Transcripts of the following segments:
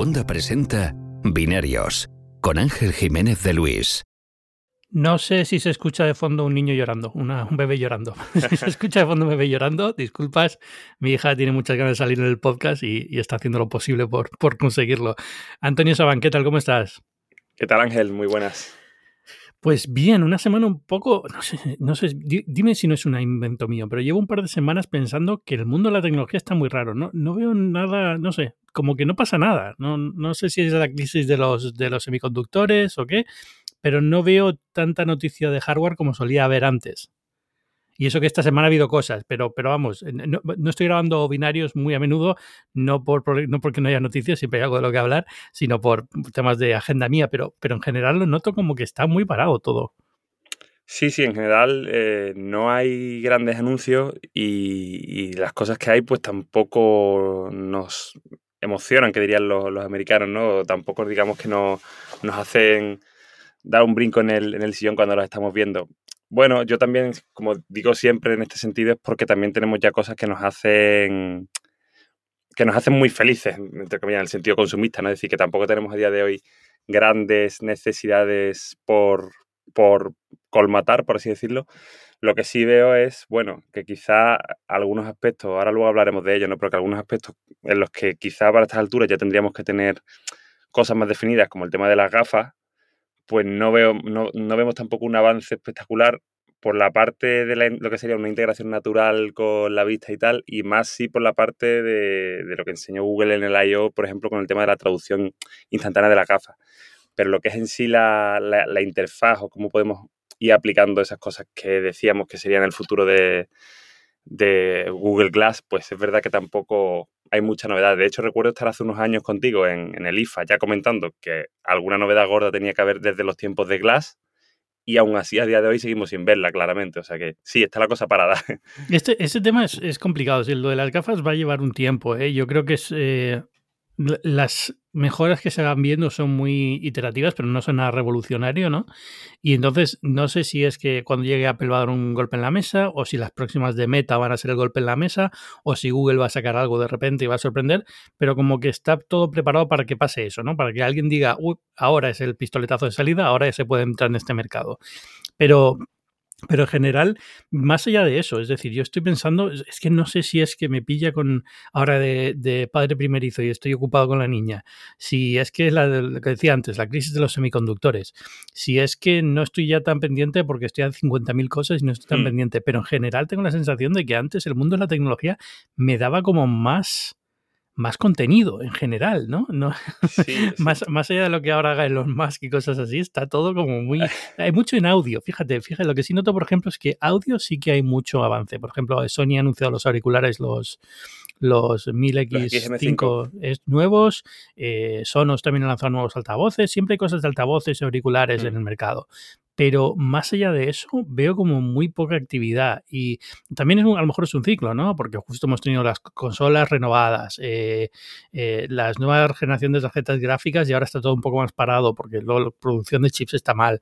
Segunda presenta Binarios con Ángel Jiménez de Luis. No sé si se escucha de fondo un niño llorando, una- un bebé llorando. si se escucha de fondo un bebé llorando, disculpas, mi hija tiene muchas ganas de salir en el podcast y, y está haciendo lo posible por, por conseguirlo. Antonio Saban, ¿qué tal? ¿Cómo estás? ¿Qué tal Ángel? Muy buenas. Pues bien, una semana un poco, no sé, no sé, di- dime si no es un invento mío, pero llevo un par de semanas pensando que el mundo de la tecnología está muy raro. No, no veo nada, no sé, como que no pasa nada. No, no sé si es la crisis de los, de los semiconductores o qué, pero no veo tanta noticia de hardware como solía haber antes. Y eso que esta semana ha habido cosas, pero, pero vamos, no, no estoy grabando binarios muy a menudo, no, por, no porque no haya noticias, siempre hay algo de lo que hablar, sino por temas de agenda mía, pero, pero en general lo noto como que está muy parado todo. Sí, sí, en general eh, no hay grandes anuncios y, y las cosas que hay pues tampoco nos emocionan, que dirían los, los americanos, ¿no? Tampoco digamos que no, nos hacen dar un brinco en el, en el sillón cuando los estamos viendo. Bueno, yo también, como digo siempre en este sentido, es porque también tenemos ya cosas que nos hacen que nos hacen muy felices, entre comillas, en el sentido consumista, ¿no? Es decir, que tampoco tenemos a día de hoy grandes necesidades por, por colmatar, por así decirlo. Lo que sí veo es, bueno, que quizá algunos aspectos, ahora luego hablaremos de ello, ¿no? Pero que algunos aspectos en los que quizá para estas alturas ya tendríamos que tener cosas más definidas, como el tema de las gafas, pues no veo, no, no vemos tampoco un avance espectacular por la parte de la- lo que sería una integración natural con la vista y tal, y más sí por la parte de, de lo que enseñó Google en el I.O., por ejemplo, con el tema de la traducción instantánea de la gafa. Pero lo que es en sí la, la- la interfaz o cómo podemos ir aplicando esas cosas que decíamos que serían el futuro de, de Google Glass, pues es verdad que tampoco hay mucha novedad. De hecho, recuerdo estar hace unos años contigo en, el IFA ya comentando que alguna novedad gorda tenía que haber desde los tiempos de Glass y aún así a día de hoy seguimos sin verla, claramente. O sea que sí, está la cosa parada. Este, este tema es, complicado. sí, lo de las gafas va a llevar un tiempo. ¿eh? Yo creo que es, eh, las mejoras que se van viendo son muy iterativas, pero no son nada revolucionario, ¿no? Y entonces no sé si es que cuando llegue Apple va a dar un golpe en la mesa, o si las próximas de Meta van a ser el golpe en la mesa, o si Google va a sacar algo de repente y va a sorprender, pero como que está todo preparado para que pase eso, ¿no? Para que alguien diga, "Uy, ahora es el pistoletazo de salida, ahora ya se puede entrar en este mercado. Pero pero en general, más allá de eso, es decir, yo estoy pensando, es que no sé si es que me pilla con ahora de, de padre primerizo y estoy ocupado con la niña, si es que es la de- lo que decía antes, la crisis de los semiconductores, si es que no estoy ya tan pendiente porque estoy a 50.000 cosas y no estoy tan Hmm. pendiente, pero en general tengo la sensación de que antes el mundo de la tecnología me daba como más más contenido en general, ¿no? no Sí, sí. más, más allá de lo que ahora haga Elon Musk y cosas así, está todo como muy... Hay mucho en audio, fíjate, fíjate, lo que sí noto, por ejemplo, es que audio sí que hay mucho avance. Por ejemplo, Sony ha anunciado los auriculares, los, los 1000X5 es nuevos, eh, Sonos también ha lanzado nuevos altavoces, siempre hay cosas de altavoces y auriculares Mm. en el mercado. Pero más allá de eso, veo como muy poca actividad. Y también es un- a lo mejor es un ciclo, ¿no? Porque justo hemos tenido las consolas renovadas, eh, eh, las nuevas generaciones de tarjetas gráficas y ahora está todo un poco más parado porque luego la producción de chips está mal.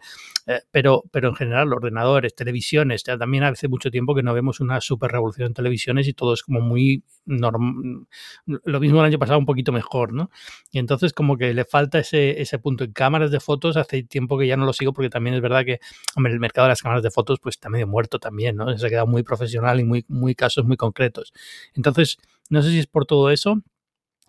Eh, pero, pero en general, ordenadores, televisiones, ya también hace mucho tiempo que no vemos una super revolución en televisiones y todo es como muy norm- Lo mismo el año pasado, un poquito mejor, ¿no? Y entonces como que le falta ese, ese punto. En cámaras de fotos hace tiempo que ya no lo sigo porque también es verdad que, hombre, el mercado de las cámaras de fotos pues está medio muerto también, ¿no? Se ha quedado muy profesional y muy, muy casos muy concretos. Entonces, no sé si es por todo eso.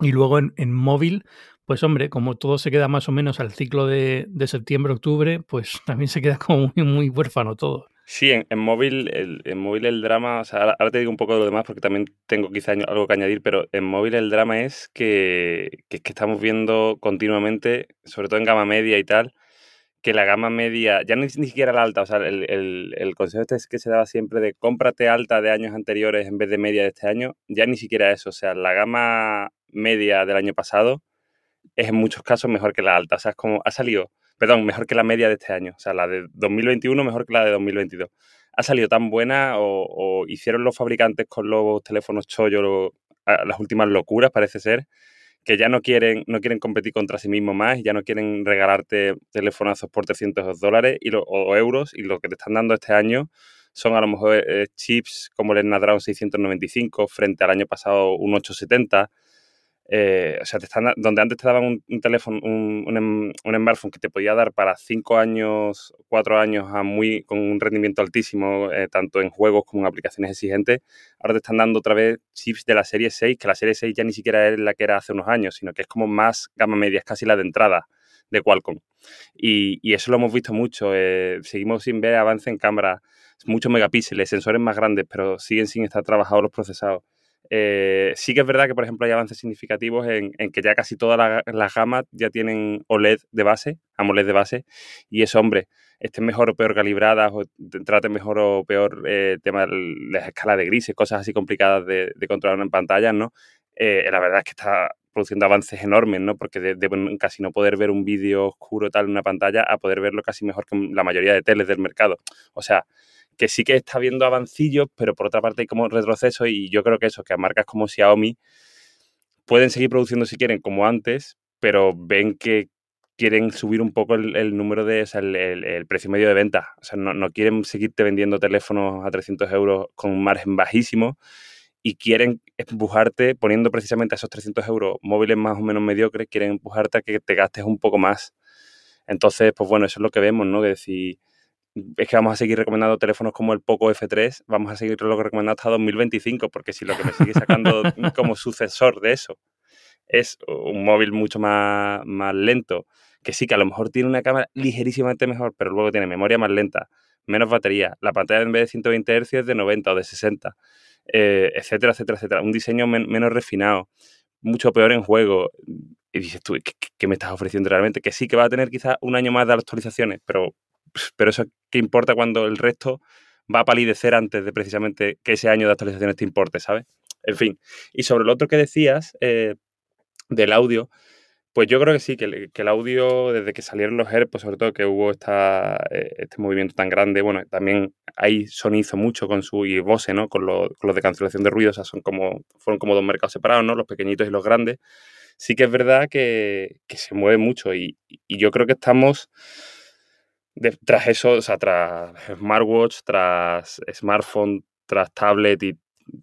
Y luego en, en móvil, pues hombre, como todo se queda más o menos al ciclo de, de septiembre-octubre, pues también se queda como muy, muy huérfano todo. Sí, en, en móvil, el, en móvil el drama, o sea, ahora, te digo un poco de lo demás porque también tengo quizá algo que añadir, pero en móvil el drama es que, que que estamos viendo continuamente, sobre todo en gama media y tal, que la gama media, ya ni, ni siquiera la alta, o sea, el, el, el consejo este es que se daba siempre de cómprate alta de años anteriores en vez de media de este año, ya ni siquiera eso, o sea, la gama media del año pasado es en muchos casos mejor que la alta, o sea, es como, ha salido, perdón, mejor que la media de este año, o sea, la de 2021 mejor que la de 2022. Ha salido tan buena o, o hicieron los fabricantes con los teléfonos chollo las últimas locuras, parece ser, que ya no quieren, no quieren competir contra sí mismos más, ya no quieren regalarte telefonazos por 300 dólares y lo- o euros y lo que te están dando este año son a lo mejor eh, chips como el Snapdragon 695 frente al año pasado un 870. Eh, o sea, te están, donde antes te daban un, teléfono, un, un, un, smartphone que te podía dar para 5 años, 4 años a muy, con un rendimiento altísimo, eh, tanto en juegos como en aplicaciones exigentes, ahora te están dando otra vez chips de la serie 6, que la serie 6 ya ni siquiera es la que era hace unos años, sino que es como más gama media, es casi la de entrada de Qualcomm. Y, y eso lo hemos visto mucho. Eh, seguimos sin ver avance en cámara, muchos megapíxeles, sensores más grandes, pero siguen sin estar trabajados los procesados. Eh, sí que es verdad que, por ejemplo, hay avances significativos en, que ya casi todas las gamas ya tienen OLED de base, AMOLED de base, y eso, hombre, estén mejor o peor calibradas o traten mejor o peor eh, tema de las escalas de grises, cosas así complicadas de, controlar en pantallas, ¿no? Eh, la verdad es que está produciendo avances enormes, ¿no? Porque de, casi no poder ver un vídeo oscuro tal en una pantalla a poder verlo casi mejor que la mayoría de teles del mercado. O sea, que sí que está habiendo avancillos, pero por otra parte hay como retroceso y yo creo que eso, que a marcas como Xiaomi pueden seguir produciendo si quieren como antes, pero ven que quieren subir un poco el, número de, o sea, el, precio medio de venta. O sea, no, no, quieren seguirte vendiendo teléfonos a 300 euros con un margen bajísimo y quieren empujarte, poniendo precisamente a esos 300 euros móviles más o menos mediocres, quieren empujarte a que te gastes un poco más. Entonces, pues bueno, eso es lo que vemos, ¿no? Que decir, es que vamos a seguir recomendando teléfonos como el Poco F3, vamos a seguir recomendando hasta 2025, porque si lo que me sigue sacando como sucesor de eso es un móvil mucho más, más lento, que sí que a lo mejor tiene una cámara ligerísimamente mejor, pero luego tiene memoria más lenta, menos batería, la pantalla en vez de 120 Hz es de 90 o de 60, eh, etcétera, etcétera, etcétera. Un diseño menos refinado, mucho peor en juego. Y dices tú, ¿qué, ¿qué, me estás ofreciendo realmente? Que sí que va a tener quizás un año más de actualizaciones, pero pero eso qué importa cuando el resto va a palidecer antes de precisamente que ese año de actualizaciones te importe, ¿sabes? En fin. Y sobre lo otro que decías eh, del audio, pues yo creo que sí, que, el audio, desde que salieron los AirPods, sobre todo que hubo esta, eh, este movimiento tan grande, bueno, también ahí Sony hizo mucho con su y Bose, ¿no? Con, lo, con los de cancelación de ruido, o sea, son como, fueron como dos mercados separados, ¿no? Los pequeñitos y los grandes. Sí que es verdad que, se mueve mucho y yo creo que estamos tras eso, o sea, tras smartwatch, tras smartphone, tras tablet y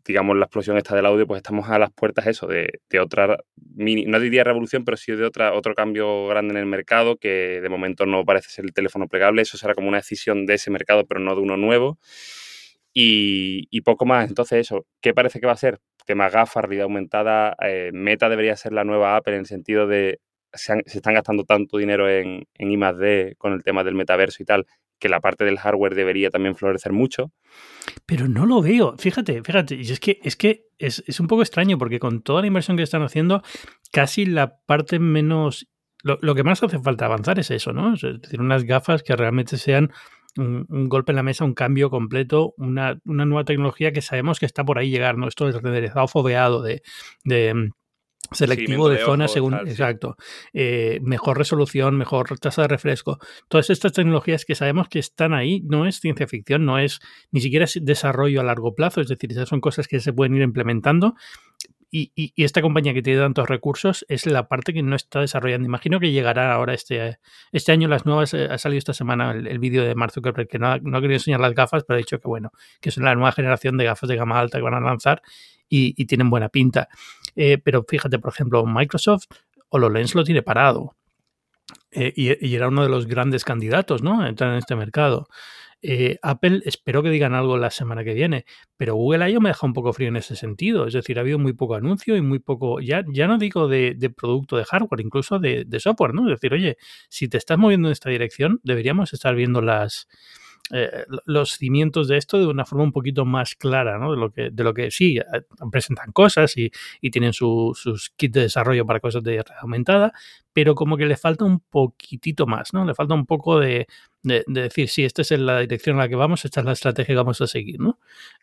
digamos la explosión esta del audio, pues estamos a las puertas eso, de, de otra mini, no diría revolución, pero sí de otra, otro cambio grande en el mercado, que de momento no parece ser el teléfono plegable, eso será como una decisión de ese mercado, pero no de uno nuevo. Y, y poco más. Entonces, eso, ¿qué parece que va a ser? Tema gafas, realidad aumentada, eh, Meta debería ser la nueva Apple en el sentido de se, están gastando tanto dinero en, en I con el tema del metaverso y tal, que la parte del hardware debería también florecer mucho. Pero no lo veo. Fíjate, fíjate. Y es que es que es, es, un poco extraño porque con toda la inversión que están haciendo, casi la parte menos. Lo, lo que más hace falta avanzar es eso, ¿no? Es decir, unas gafas que realmente sean un, golpe en la mesa, un cambio completo, una, una, nueva tecnología que sabemos que está por ahí llegar, ¿no? Esto es renderizado foveado de, de selectivo de, de zona según exacto eh, mejor resolución mejor tasa de refresco. Todas estas tecnologías que sabemos que están ahí no es ciencia ficción no es ni siquiera es desarrollo a largo plazo es decir esas son cosas que se pueden ir implementando y, y, esta compañía que tiene tantos recursos es la parte que no está desarrollando. Imagino que llegará ahora este, este año las nuevas, eh, ha salido esta semana el, vídeo de Mark Zuckerberg que no, no ha querido enseñar las gafas, pero ha dicho que bueno, que es la nueva generación de gafas de gama alta que van a lanzar y, y tienen buena pinta. Eh, pero fíjate, por ejemplo, Microsoft HoloLens lo tiene parado. Eh, y, y, era uno de los grandes candidatos, ¿no? A entrar en este mercado. Eh, Apple espero que digan algo la semana que viene, pero Google I.O. me deja un poco frío en ese sentido. Es decir, ha habido muy poco anuncio y muy poco, ya, ya no digo de, producto de hardware, incluso de, software, ¿no? Es decir, oye, si te estás moviendo en esta dirección, deberíamos estar viendo las, eh, los cimientos de esto de una forma un poquito más clara, ¿no? De lo que, de lo que sí, eh, presentan cosas y, y tienen su, sus kits de desarrollo para cosas de realidad aumentada, pero como que le falta un poquitito más, ¿no? Le falta un poco de, de, de, decir, sí, esta es la dirección en la que vamos, esta es la estrategia que vamos a seguir, ¿no?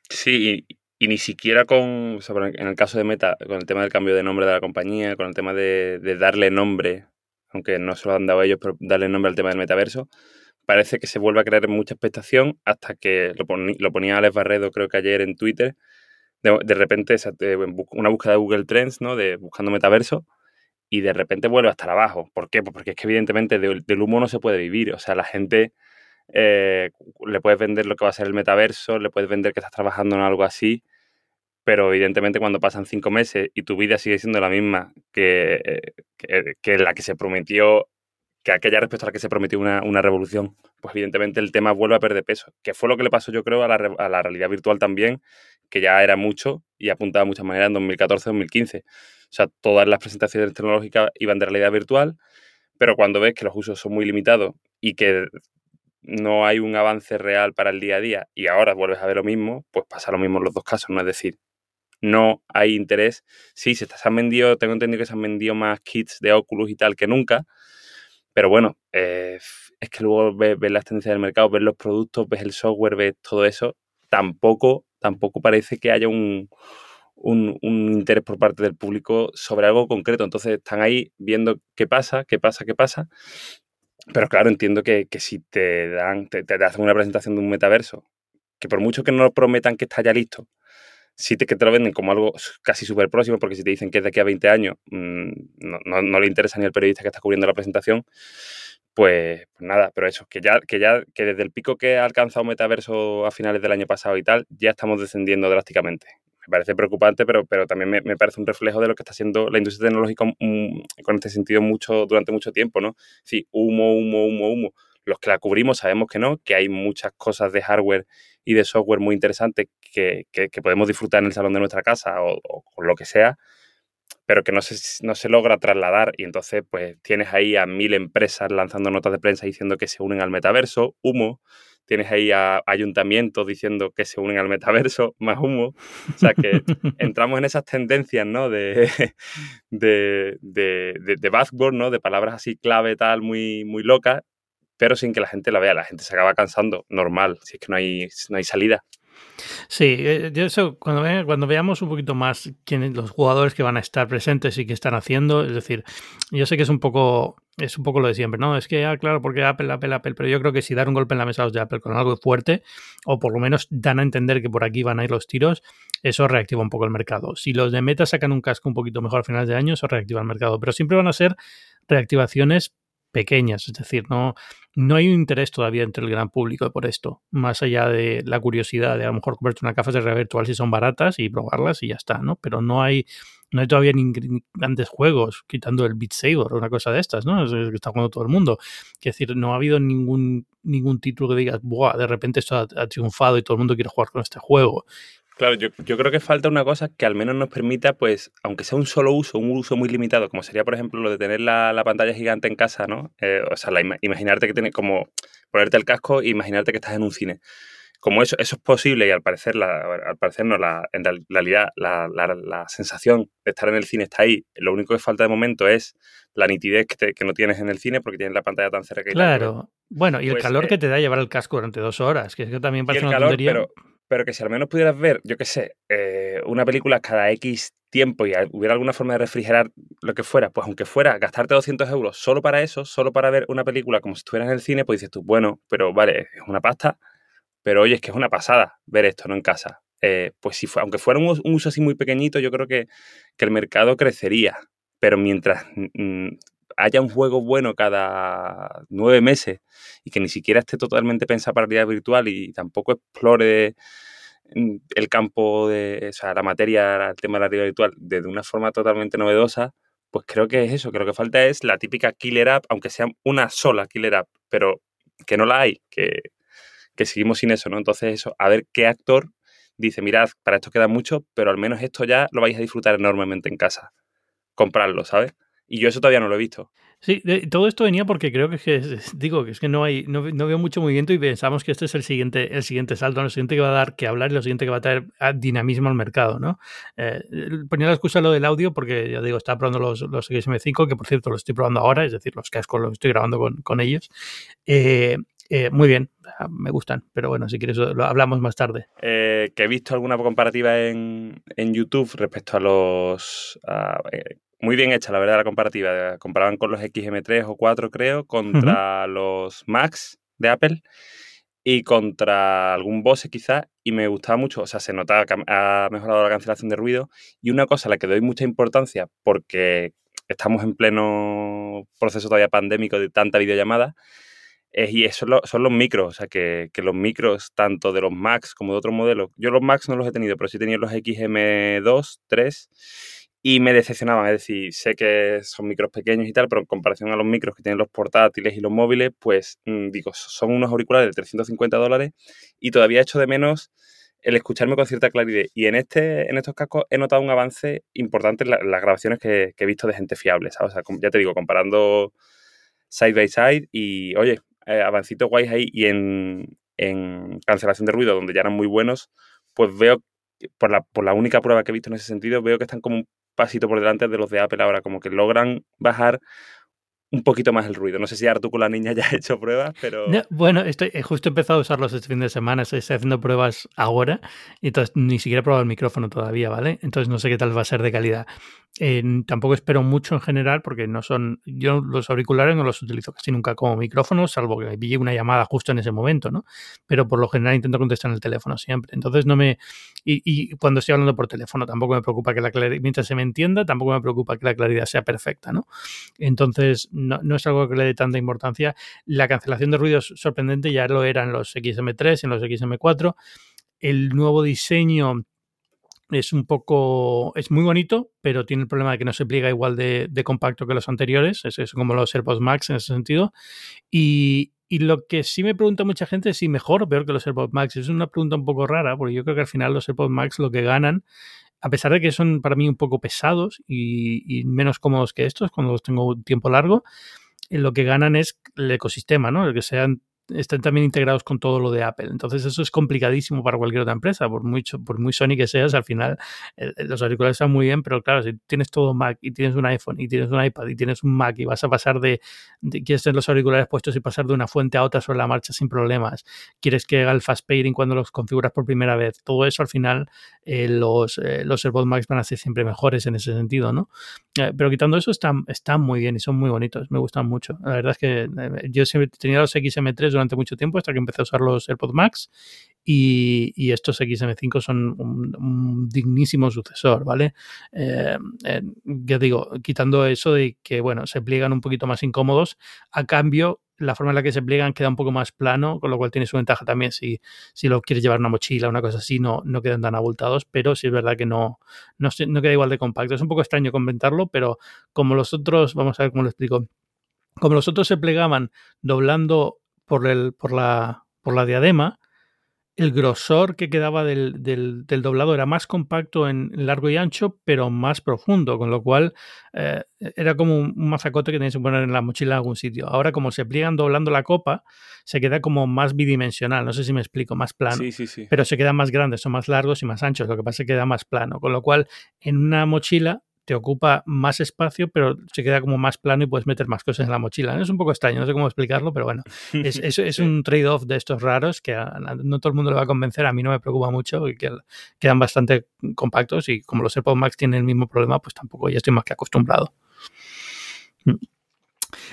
Sí, y, ni siquiera con, en el caso de Meta, con el tema del cambio de nombre de la compañía, con el tema de, de darle nombre, aunque no se lo han dado ellos, pero darle nombre al tema del metaverso, parece que se vuelve a crear mucha expectación hasta que lo, ponía Alex Barredo, creo que ayer en Twitter, de, de repente una búsqueda de Google Trends, ¿no? De buscando metaverso, y de repente vuelve a estar abajo. ¿Por qué? Pues porque es que evidentemente del, humo no se puede vivir. O sea, la gente eh, le puedes vender lo que va a ser el metaverso, le puedes vender que estás trabajando en algo así, pero evidentemente cuando pasan cinco meses y tu vida sigue siendo la misma que, que, la que se prometió, que aquella respecto a la que se prometió una, una, revolución, pues evidentemente el tema vuelve a perder peso, que fue lo que le pasó yo creo a la, a la realidad virtual también, que ya era mucho y apuntaba de muchas maneras en 2014-2015. O sea, todas las presentaciones tecnológicas iban de realidad virtual, pero cuando ves que los usos son muy limitados y que no hay un avance real para el día a día y ahora vuelves a ver lo mismo, pues pasa lo mismo en los dos casos, ¿no? Es decir, no hay interés. Sí, se, han vendido, tengo entendido que se han vendido más kits de Oculus y tal que nunca, pero bueno, eh, es que luego ves, las tendencias del mercado, ves los productos, ves el software, ves todo eso, tampoco, tampoco parece que haya un, un, interés por parte del público sobre algo concreto. Entonces están ahí viendo qué pasa, qué pasa, qué pasa. Pero claro, entiendo que, si te dan, te, hacen una presentación de un metaverso, que por mucho que no prometan que está ya listo, sí te, que te lo venden como algo casi súper próximo, porque si te dicen que es de aquí a 20 años, mm, no, no, le interesa ni al periodista que está cubriendo la presentación, pues, pues, nada, pero eso, que ya, que ya, que desde el pico que ha alcanzado Metaverso a finales del año pasado y tal, ya estamos descendiendo drásticamente me parece preocupante, pero, pero también me, parece un reflejo de lo que está haciendo la industria tecnológica mm, con este sentido mucho, durante mucho tiempo, ¿no? Sí, humo, humo, humo, humo. Los que la cubrimos sabemos que no, que hay muchas cosas de hardware y de software muy interesantes que, podemos disfrutar en el salón de nuestra casa o, con lo que sea, pero que no se, no se logra trasladar y entonces pues tienes ahí a mil empresas lanzando notas de prensa diciendo que se unen al metaverso, humo, tienes ahí a ayuntamientos diciendo que se unen al metaverso, más humo. O sea que entramos en esas tendencias, ¿no? De, de, de, de, buzzword, ¿no? De palabras así clave, tal, muy, muy locas, pero sin que la gente la vea. La gente se acaba cansando, normal, si es que no hay, no hay salida. Sí, eh, yo eso, cuando, cuando veamos un poquito más quiénes los jugadores que van a estar presentes y que están haciendo, es decir, yo sé que es un poco es un poco lo de siempre, ¿no? Es que, ah, claro, porque Apple, Apple, Apple, pero yo creo que si dar un golpe en la mesa a los de Apple con algo fuerte, o por lo menos dan a entender que por aquí van a ir los tiros, eso reactiva un poco el mercado. Si los de Meta sacan un casco un poquito mejor a finales de año, eso reactiva el mercado, pero siempre van a ser reactivaciones pequeñas, es decir, no, no hay un interés todavía entre el gran público por esto, más allá de la curiosidad de a lo mejor comprarte una gafas de realidad virtual si son baratas y probarlas y ya está, ¿no? Pero no hay, no hay todavía ni, grandes juegos, quitando el Beat Saber o una cosa de estas, ¿no? Que está jugando todo el mundo. Es decir, no ha habido ningún, ningún título que digas, de repente esto ha, triunfado y todo el mundo quiere jugar con este juego. Claro, yo, creo que falta una cosa que al menos nos permita, pues, aunque sea un solo uso, un uso muy limitado, como sería, por ejemplo, lo de tener la, pantalla gigante en casa, ¿no? Eh, o sea, imaginarte que tienes como ponerte el casco e imaginarte que estás en un cine. Como eso, eso es posible y al parecer, la, al parecer no, la, en realidad la, la, sensación de estar en el cine está ahí. Lo único que falta de momento es la nitidez que, que no tienes en el cine porque tienes la pantalla tan cerca. Que claro. Bueno, y el pues, calor que eh te da llevar el casco durante dos horas, que es que también parece una tontería pero que si al menos pudieras ver, yo qué sé, eh, una película cada X tiempo y hubiera alguna forma de refrigerar lo que fuera, pues aunque fuera gastarte 200 euros solo para eso, solo para ver una película como si estuvieras en el cine, pues dices tú, bueno, pero vale, es una pasta, pero oye, es que es una pasada ver esto, ¿no? En casa. Eh, pues si fue, aunque fuera un, uso así muy pequeñito, yo creo que, que el mercado crecería. Pero mientras haya un juego bueno cada nueve meses y que ni siquiera esté totalmente pensado para realidad virtual y tampoco explore el campo de, o sea, la materia, el tema de la realidad virtual de una forma totalmente novedosa, pues creo que es eso, creo que falta es la típica killer app, aunque sea una sola killer app, pero que no la hay, que, que seguimos sin eso, ¿no? Entonces eso, a ver qué actor dice, mirad, para esto queda mucho, pero al menos esto ya lo vais a disfrutar enormemente en casa. Comprarlo, ¿sabes? Y yo eso todavía no lo he visto. Sí, todo esto venía porque creo que, es que digo que es que no hay no, veo mucho movimiento y pensamos que este es el siguiente el siguiente salto, el siguiente que va a dar que hablar y lo siguiente que va a traer dinamismo al mercado, ¿no? Eh, ponía la excusa lo del audio porque ya digo estaba probando los los XM5 que por cierto los estoy probando ahora, es decir los cascos los estoy grabando con, con ellos. Eh, eh, muy bien, ah, me gustan, pero bueno, si quieres lo hablamos más tarde. que he visto alguna comparativa en, en YouTube respecto a los muy bien hecha, la verdad, la comparativa. Comparaban con los XM3 o 4, creo, contra los Max de Apple y contra algún Bose quizás, y me gustaba mucho, o sea, se notaba que ha mejorado la cancelación de ruido, y una cosa a la que doy mucha importancia, porque estamos en pleno proceso todavía pandémico de tanta videollamada, y eso son los micros, o sea, que, los micros, tanto de los Macs como de otros modelos, yo los Macs no los he tenido, pero sí he tenido los XM2, 3, y me decepcionaban. Es decir, sé que son micros pequeños y tal, pero en comparación a los micros que tienen los portátiles y los móviles, pues mm, digo, son unos auriculares de 350 dólares y todavía he hecho de menos el escucharme con cierta claridad. Y en, este, en estos cascos he notado un avance importante en, las grabaciones que, he visto de gente fiable, ¿sabes? O sea, ya te digo, comparando side by side y, oye, eh, avancitos guays ahí y en, cancelación de ruido, donde ya eran muy buenos, pues veo, por la, por la única prueba que he visto en ese sentido, veo que están como un pasito por delante de los de Apple ahora, como que logran bajar un poquito más el ruido. No sé si Artu con la niña ya ha hecho pruebas, pero... bueno, estoy, he justo empezado a usarlos este fin de semana, estoy haciendo pruebas ahora, y entonces ni siquiera he probado el micrófono todavía, ¿vale? Entonces no sé qué tal va a ser de calidad. tampoco espero mucho en general porque no son... Yo los auriculares no los utilizo casi nunca como micrófono, salvo que me pille una llamada justo en ese momento, ¿no? Pero por lo general intento contestar en el teléfono siempre. Entonces no me... Y, y cuando estoy hablando por teléfono tampoco me preocupa que la claridad... Mientras se me entienda, tampoco me preocupa que la claridad sea perfecta, ¿no? Entonces no, es algo que le dé tanta importancia. La cancelación de ruidos sorprendente ya lo era en los XM3, en los XM4. El nuevo diseño es un poco, es muy bonito, pero tiene el problema de que no se pliega igual de, compacto que los anteriores, es, como los AirPods Max en ese sentido. Y, lo que sí me pregunta mucha gente es si mejor o peor que los AirPods Max. Es una pregunta un poco rara, porque yo creo que al final los AirPods Max lo que ganan a pesar de que son para mí un poco pesados y, menos cómodos que estos cuando los tengo un tiempo largo, eh, lo que ganan es el ecosistema, ¿no? El que sean están también integrados con todo lo de Apple. Entonces eso es complicadísimo para cualquier otra empresa, por muy, por muy Sony que seas, al final eh, eh, los auriculares están muy bien, pero claro, si tienes todo Mac y tienes un iPhone y tienes un iPad y tienes un Mac y vas a pasar de, quieres tener los auriculares puestos y pasar de una fuente a otra sobre la marcha sin problemas, quieres que haga el fast pairing cuando los configuras por primera vez, todo eso al final eh, los, los AirPods Max van a ser siempre mejores en ese sentido, ¿no? pero quitando eso están, están muy bien y son muy bonitos, me gustan mucho. La verdad es que yo siempre tenía los XM3 durante mucho tiempo hasta que empecé a usar los AirPods Max y, estos XM5 son un, dignísimo sucesor, ¿vale? Eh, eh, ya digo, quitando eso de que, bueno, se pliegan un poquito más incómodos, a cambio la forma en la que se pliegan queda un poco más plano, con lo cual tiene su ventaja también si, si lo quieres llevar una mochila o una cosa así, no, no quedan tan abultados, pero sí es verdad que no, no, no queda igual de compacto. Es un poco extraño comentarlo, pero como los otros, vamos a ver cómo lo explico, como los otros se plegaban doblando por, el, por, la, por la diadema, el grosor que quedaba del, del, doblado era más compacto en largo y ancho, pero más profundo, con lo cual eh, era como un, mazacote que tenías que poner en la mochila en algún sitio. Ahora, como se pliegan doblando la copa, se queda como más bidimensional, no sé si me explico, más plano. Sí, sí, sí. Pero se quedan más grandes, son más largos y más anchos, lo que pasa es que queda más plano, con lo cual en una mochila te ocupa más espacio, pero se queda como más plano y puedes meter más cosas en la mochila. Es un poco extraño, no sé cómo explicarlo, pero bueno, es, es, un trade-off de estos raros que no todo el mundo le va a convencer, a mí no me preocupa mucho y que quedan bastante compactos y como los AirPods Max tienen el mismo problema, pues tampoco ya estoy más que acostumbrado. Mm.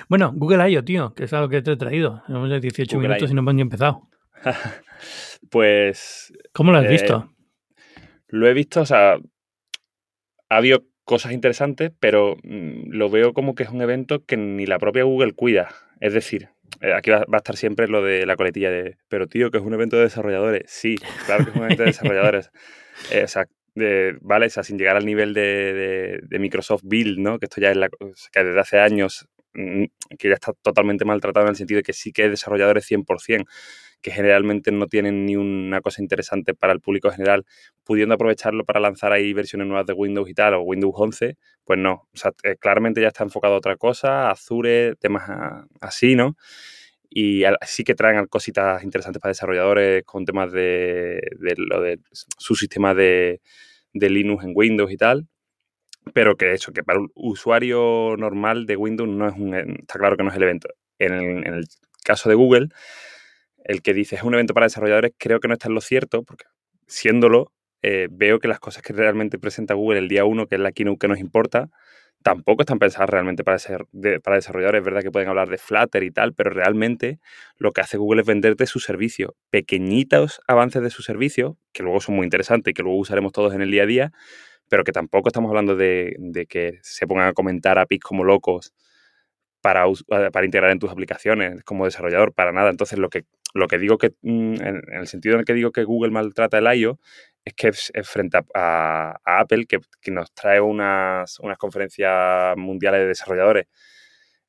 Bueno, Google I.O., tío, que es algo que te he traído. Tenemos 18 minutos y no hemos ni empezado. pues... ¿Cómo lo has visto? Eh, lo he visto, o sea, ha habido cosas interesantes, pero mm, lo veo como que es un evento que ni la propia Google cuida. Es decir, eh, aquí va, a estar siempre lo de la coletilla de, pero tío, que es un evento de desarrolladores. Sí, claro que es un evento de desarrolladores. Eh, o sea, vale, o sea, sin llegar al nivel de, Microsoft Build, ¿no? Que esto ya es la, que desde hace años, que ya está totalmente maltratado en el sentido de que sí que es desarrolladores 100% que generalmente no tienen ni una cosa interesante para el público general, pudiendo aprovecharlo para lanzar ahí versiones nuevas de Windows y tal, o Windows 11, pues no. O sea, eh, claramente ya está enfocado a otra cosa, Azure, temas así, ¿no? Y sí que traen cositas interesantes para desarrolladores con temas de, lo de su sistema de, Linux en Windows y tal pero que eso, que para un usuario normal de Windows no es un, está claro que no es el evento. En en el, caso de Google, el que dice es un evento para desarrolladores, creo que no está en lo cierto, porque siéndolo, eh, veo que las cosas que realmente presenta Google el día 1, que es la keynote que nos importa, tampoco están pensadas realmente para, ser para desarrolladores. Es verdad que pueden hablar de Flutter y tal, pero realmente lo que hace Google es venderte su servicio. Pequeñitos avances de su servicio, que luego son muy interesantes y que luego usaremos todos en el día a día, pero que tampoco estamos hablando de, que se pongan a comentar APIs como locos para, para integrar en tus aplicaciones como desarrollador, para nada. Entonces, lo que, lo que digo que, mm, en, el sentido en el que digo que Google maltrata el I.O., es que frente a, Apple, que, nos trae unas, unas conferencias mundiales de desarrolladores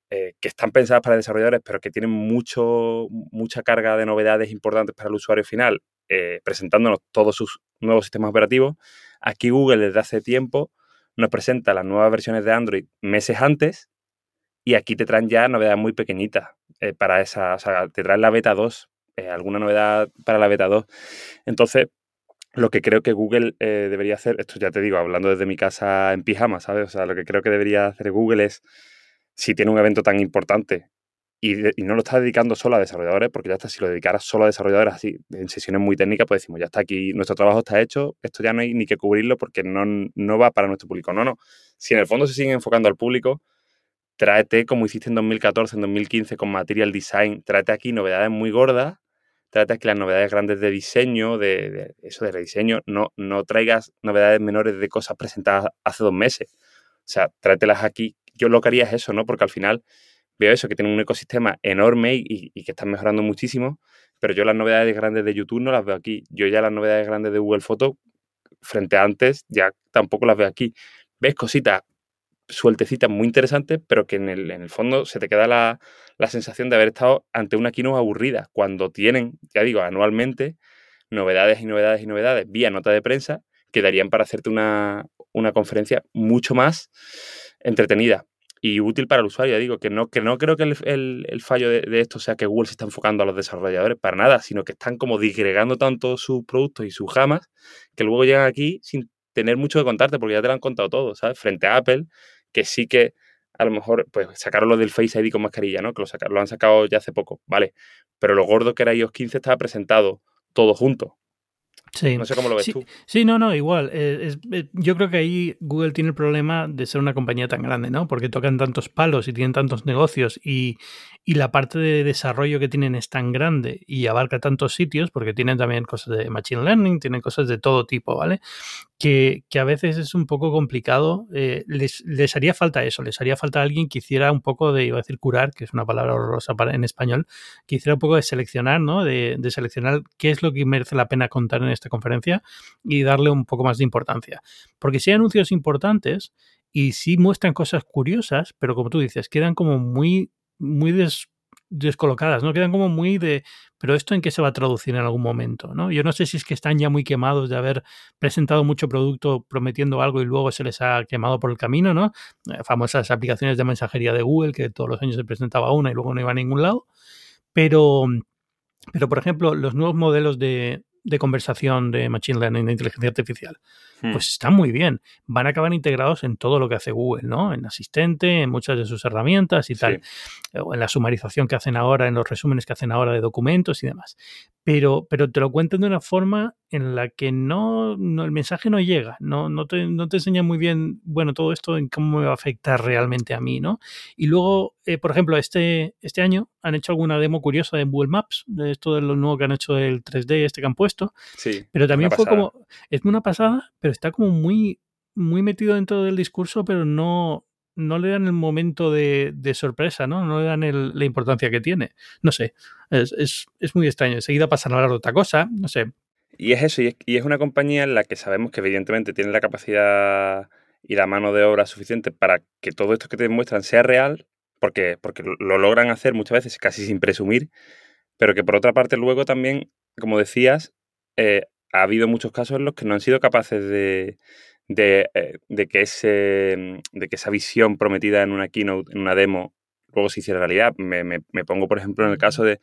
eh, que están pensadas para desarrolladores, pero que tienen mucho, mucha carga de novedades importantes para el usuario final, eh, presentándonos todos sus nuevos sistemas operativos. Aquí Google desde hace tiempo nos presenta las nuevas versiones de Android meses antes y aquí te traen ya novedades muy pequeñitas eh, para esa, o sea, te traen la beta 2, alguna novedad para la beta 2. Entonces, lo que creo que Google debería hacer, esto ya te digo, hablando desde mi casa en pijama, ¿sabes? O sea, lo que creo que debería hacer Google es si tiene un evento tan importante y, no lo está dedicando solo a desarrolladores, porque ya está, si lo dedicara solo a desarrolladores así, en sesiones muy técnicas, pues decimos, ya está aquí, nuestro trabajo está hecho, esto ya no hay ni que cubrirlo porque no, no va para nuestro público. No, no. Si en el fondo se sigue enfocando al público, tráete como hiciste en 2014, en 2015 con Material Design, tráete aquí novedades muy gordas, tráete aquí las novedades grandes de diseño, de, de eso de rediseño, no, no traigas novedades menores de cosas presentadas hace dos meses. O sea, tráetelas aquí yo lo que haría es eso, ¿no? Porque al final veo eso, que tiene un ecosistema enorme y, que están mejorando muchísimo, pero yo las novedades grandes de YouTube no las veo aquí. Yo ya las novedades grandes de Google Photo, frente a antes, ya tampoco las veo aquí. Ves cositas sueltecitas muy interesantes, pero que en el, fondo se te queda la, la, sensación de haber estado ante una keynote aburrida, cuando tienen, ya digo, anualmente novedades y novedades y novedades vía nota de prensa que darían para hacerte una, una conferencia mucho más entretenida y útil para el usuario. Digo que no, que no creo que el, fallo de, esto sea que Google se está enfocando a los desarrolladores para nada, sino que están como disgregando tanto sus productos y sus jamas que luego llegan aquí sin tener mucho que contarte porque ya te lo han contado todo, ¿sabes? Frente a Apple, que sí que a lo mejor pues sacaron lo del Face ID con mascarilla, ¿no? Que lo, sacaron, lo han sacado ya hace poco, ¿vale? Pero lo gordo que era iOS 15 estaba presentado todo junto. Sí. No sé cómo lo ves sí, tú. Sí, no, no, igual. Eh, eh, yo creo que ahí Google tiene el problema de ser una compañía tan grande, ¿no? Porque tocan tantos palos y tienen tantos negocios y, y la parte de desarrollo que tienen es tan grande y abarca tantos sitios, porque tienen también cosas de Machine Learning, tienen cosas de todo tipo, ¿vale? Que, que a veces es un poco complicado. Eh, les, les, haría falta eso, les haría falta alguien que hiciera un poco de, iba a decir curar, que es una palabra horrorosa para, en español, que hiciera un poco de seleccionar, ¿no? De, de seleccionar qué es lo que merece la pena contar en esta conferencia y darle un poco más de importancia. Porque si hay anuncios importantes y sí muestran cosas curiosas, pero como tú dices, quedan como muy muy descolocadas, ¿no? Quedan como muy de, pero esto en qué se va a traducir en algún momento, ¿no? Yo no sé si es que están ya muy quemados de haber presentado mucho producto prometiendo algo y luego se les ha quemado por el camino, ¿no? Eh, famosas aplicaciones de mensajería de Google que todos los años se presentaba una y luego no iba a ningún lado. Pero, pero por ejemplo, los nuevos modelos de, de conversación de Machine Learning, de inteligencia artificial, hmm. pues están muy bien. Van a acabar integrados en todo lo que hace Google, ¿no? En Asistente, en muchas de sus herramientas y tal. O en la sumarización que hacen ahora, en los resúmenes que hacen ahora de documentos y demás. Pero, pero te lo cuentan de una forma en la que no, el mensaje no llega, no, no, te, no te enseña muy bien, bueno, todo esto en cómo me va a afectar realmente a mí, ¿no? Y luego, eh, por ejemplo, este, este año han hecho alguna demo curiosa en Google Maps, de esto de lo nuevo que han hecho del 3D, este que han puesto. Sí. Pero también fue como, es una pasada, pero está como muy, muy metido dentro del discurso, pero no, no le dan el momento de, de sorpresa, ¿no? No le dan el, la importancia que tiene. No sé, es, es, es muy extraño. Enseguida pasan a hablar de otra cosa, no sé. Y es eso, y es, una compañía en la que sabemos que evidentemente tiene la capacidad y la mano de obra suficiente para que todo esto que te demuestran sea real, porque, porque lo logran hacer muchas veces casi sin presumir, pero que por otra parte luego también, como decías, eh, ha habido muchos casos en los que no han sido capaces de, de, eh, de, que ese, de que esa visión prometida en una keynote, en una demo, luego se hiciera realidad. Me, me, me pongo, por ejemplo, en el caso de,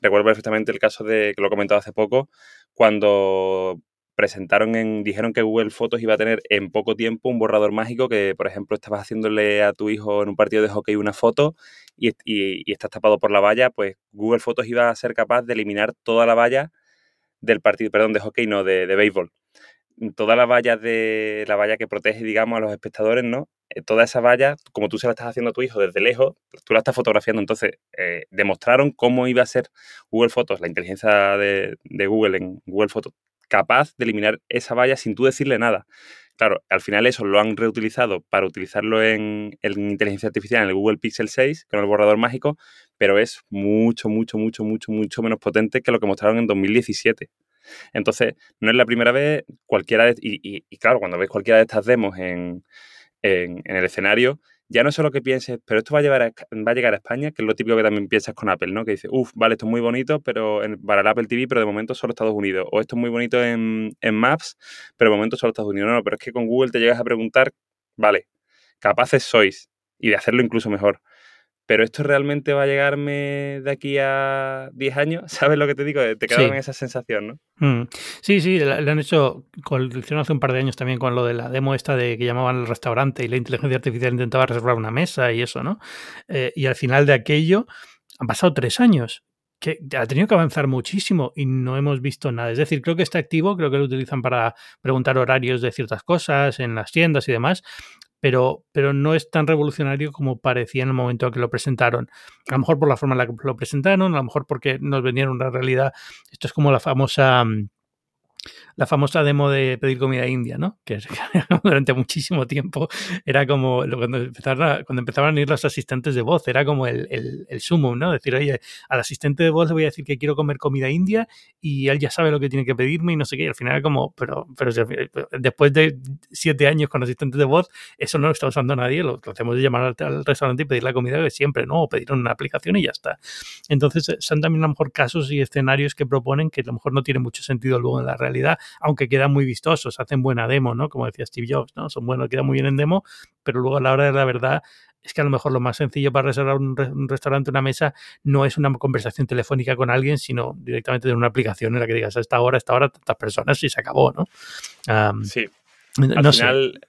recuerdo perfectamente el caso de, que lo he comentado hace poco, cuando presentaron en, dijeron que Google Fotos iba a tener en poco tiempo un borrador mágico que, por ejemplo, estabas haciéndole a tu hijo en un partido de hockey una foto y, y, estás tapado por la valla, pues Google Fotos iba a ser capaz de eliminar toda la valla del partido, perdón, de hockey, no, de, de béisbol. Toda la valla de la valla que protege, digamos, a los espectadores, ¿no? Eh, toda esa valla, como tú se la estás haciendo a tu hijo desde lejos, tú la estás fotografiando. Entonces, eh, demostraron cómo iba a ser Google Fotos, la inteligencia de, Google en Google Fotos, capaz de eliminar esa valla sin tú decirle nada. Claro, al final eso lo han reutilizado para utilizarlo en, en inteligencia artificial en el Google Pixel 6 con el borrador mágico, pero es mucho, mucho, mucho, mucho, mucho menos potente que lo que mostraron en 2017. Entonces, no es la primera vez, cualquiera de, y, y, claro, cuando ves cualquiera de estas demos en, en, el escenario, ya no solo que pienses, pero esto va a, llevar va a llegar a España, que es lo típico que también piensas con Apple, ¿no? Que dices, uff, vale, esto es muy bonito pero en, para el Apple TV, pero de momento solo Estados Unidos. O esto es muy bonito en, en Maps, pero de momento solo Estados Unidos. No, no, pero es que con Google te llegas a preguntar, vale, capaces sois y de hacerlo incluso mejor pero esto realmente va a llegarme de aquí a 10 años, ¿sabes lo que te digo? Te quedas en esa sensación, ¿no? Mm. Sí, sí, le han hecho, lo hicieron hace un par de años también con lo de la demo esta de que llamaban el restaurante y la inteligencia artificial intentaba reservar una mesa y eso, ¿no? Eh, y al final de aquello han pasado tres años que ha tenido que avanzar muchísimo y no hemos visto nada. Es decir, creo que está activo, creo que lo utilizan para preguntar horarios de ciertas cosas en las tiendas y demás, pero, pero no es tan revolucionario como parecía en el momento en que lo presentaron. A lo mejor por la forma en la que lo presentaron, a lo mejor porque nos vendieron una realidad. Esto es como la famosa mm, la famosa demo de pedir comida india, ¿no? Que durante muchísimo tiempo era como cuando empezaron a, cuando empezaban a ir los asistentes de voz, era como el, el, el sumo, ¿no? Decir, oye, al asistente de voz le voy a decir que quiero comer comida india y él ya sabe lo que tiene que pedirme y no sé qué. Y al final como, pero, pero después de siete años con asistentes de voz, eso no lo está usando nadie, lo, lo hacemos de llamar al, restaurante y pedir la comida de siempre, ¿no? O pedir una aplicación y ya está. Entonces, son también a lo mejor casos y escenarios que proponen que a lo mejor no tiene mucho sentido luego en la realidad aunque quedan muy vistosos, hacen buena demo, ¿no? Como decía Steve Jobs, ¿no? Son buenos, quedan muy bien en demo, pero luego a la hora de la verdad es que a lo mejor lo más sencillo para reservar un, restaurante, una mesa, no es una conversación telefónica con alguien, sino directamente de una aplicación en la que digas a esta hora, a esta hora, tantas personas y se acabó, ¿no? sí. Al final,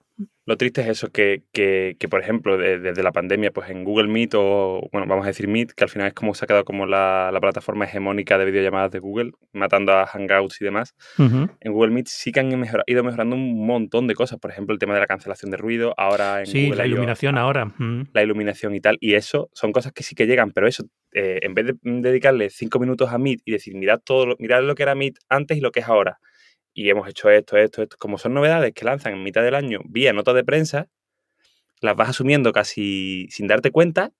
lo triste es eso, que, que, que por ejemplo, desde la pandemia, pues en Google Meet o, bueno, vamos a decir Meet, que al final es como se ha quedado como la, la plataforma hegemónica de videollamadas de Google, matando a Hangouts y demás. En Google Meet sí que han ido mejorando un montón de cosas. Por ejemplo, el tema de la cancelación de ruido, ahora en sí, la iluminación ahora. La iluminación y tal. Y eso son cosas que sí que llegan, pero eso, eh, en vez de dedicarle cinco minutos a Meet y decir, mirad, todo, mirad lo que era Meet antes y lo que es ahora y hemos hecho esto, esto, esto. Como son novedades que lanzan en mitad del año vía nota de prensa, las vas asumiendo casi sin darte cuenta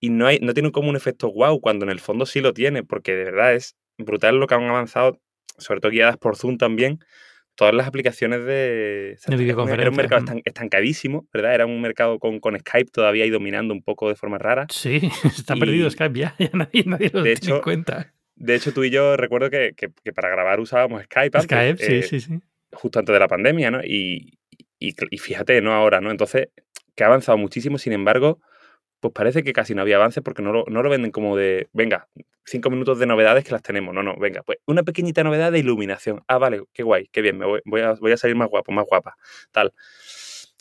y no, hay, no tiene como un efecto wow, cuando en el fondo sí lo tiene, porque de verdad es brutal lo que han avanzado, sobre todo guiadas por Zoom también, todas las aplicaciones de, de videoconferencia. Era un mercado estancadísimo, ¿verdad? Era un mercado con, con Skype todavía ahí dominando un poco de forma rara. Sí, está perdido Skype ya, ya nadie, nadie lo tiene en cuenta. De hecho, tú y yo recuerdo que, para grabar usábamos Skype. Antes, Skype, sí, eh, sí, sí. Justo antes de la pandemia, ¿no? Y, y, fíjate, no ahora, ¿no? Entonces, que ha avanzado muchísimo, sin embargo, pues parece que casi no había avance porque no lo, no lo venden como de, venga, cinco minutos de novedades que las tenemos. No, no, venga, pues una pequeñita novedad de iluminación. Ah, vale, qué guay, qué bien, me voy, voy, a, voy a salir más guapo, más guapa, tal.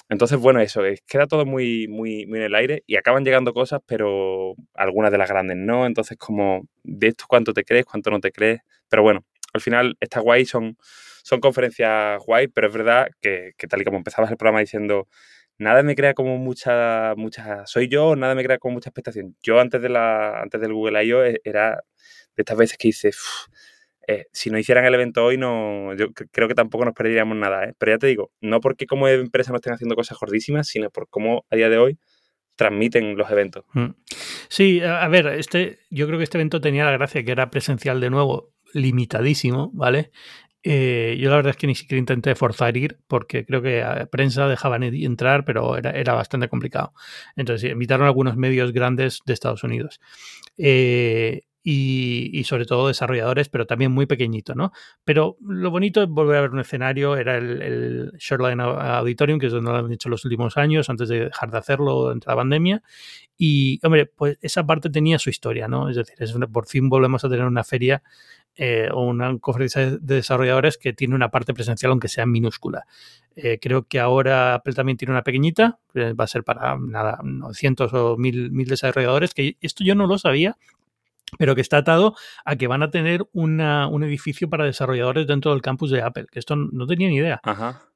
Entonces, bueno, eso, queda todo muy, muy, en el aire y acaban llegando cosas, pero algunas de las grandes no. Entonces, como de esto cuánto te crees, cuánto no te crees. Pero bueno, al final está guay, son, son conferencias guay, pero es verdad que, tal y como empezabas el programa diciendo, nada me crea como mucha, mucha, soy yo, nada me crea como mucha expectación. Yo antes de la, antes del Google I.O. E, era de estas veces que hice, eh, si no hicieran el evento hoy, no, yo creo que tampoco nos perderíamos nada. ¿eh? Pero ya te digo, no porque como empresa no estén haciendo cosas gordísimas, sino por cómo a día de hoy transmiten los eventos. Mm. Sí, a ver, este, yo creo que este evento tenía la gracia que era presencial de nuevo, limitadísimo, ¿vale? Eh, yo la verdad es que ni siquiera intenté forzar ir porque creo que a prensa dejaban entrar, pero era, era bastante complicado. Entonces invitaron a algunos medios grandes de Estados Unidos. Eh, y, sobre todo desarrolladores, pero también muy pequeñito, ¿no? Pero lo bonito es volver a ver un escenario, era el, el Shoreline Auditorium, que es donde lo han hecho los últimos años, antes de dejar de hacerlo entre la pandemia. Y, hombre, pues esa parte tenía su historia, ¿no? Es decir, es por fin volvemos a tener una feria eh, o una conferencia de desarrolladores que tiene una parte presencial, aunque sea minúscula. Eh, creo que ahora Apple también tiene una pequeñita, va a ser para nada, 900 o 1000, 1000 desarrolladores, que esto yo no lo sabía pero que está atado a que van a tener una, un edificio para desarrolladores dentro del campus de Apple, que esto no tenía ni idea.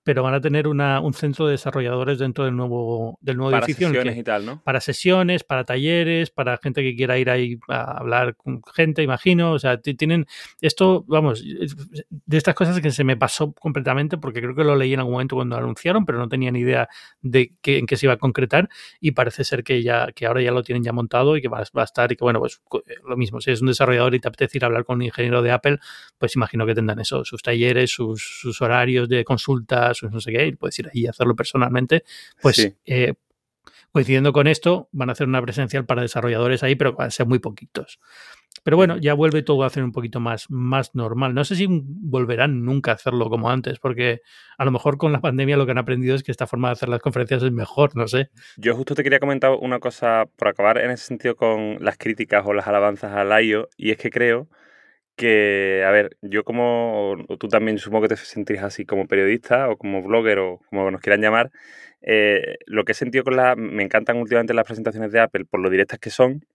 Pero van a tener una, un centro de desarrolladores dentro del nuevo, del nuevo para edificio. sesiones y tal, ¿no? Para sesiones, para talleres, para gente que quiera ir ahí a hablar con gente, imagino. O sea, tienen esto, vamos, de estas cosas que se me pasó completamente porque creo que lo leí en algún momento cuando lo anunciaron, pero no tenía ni idea de qué, en qué se iba a concretar y parece ser que ya que ahora ya lo tienen ya montado y que va, va a estar y que bueno, pues lo mismo, si es un desarrollador y te apetece ir a hablar con un ingeniero de Apple, pues imagino que tendrán eso, sus talleres, sus, sus horarios de consulta, no sé qué, y puedes ir ahí a hacerlo personalmente. Pues Sí. eh, coincidiendo con esto, van a hacer una presencial para desarrolladores ahí, pero van a ser muy poquitos. Pero bueno, ya vuelve todo a hacer un poquito más, más normal. No sé si volverán nunca a hacerlo como antes, porque a lo mejor con la pandemia lo que han aprendido es que esta forma de hacer las conferencias es mejor, no sé. Yo justo te quería comentar una cosa por acabar en ese sentido con las críticas o las alabanzas al IO, y es que creo que, a ver, yo como, tú también supongo que te sentís así como periodista o como blogger o como nos quieran llamar, eh, lo que he sentido con la, me encantan últimamente las presentaciones de Apple por lo directas que son,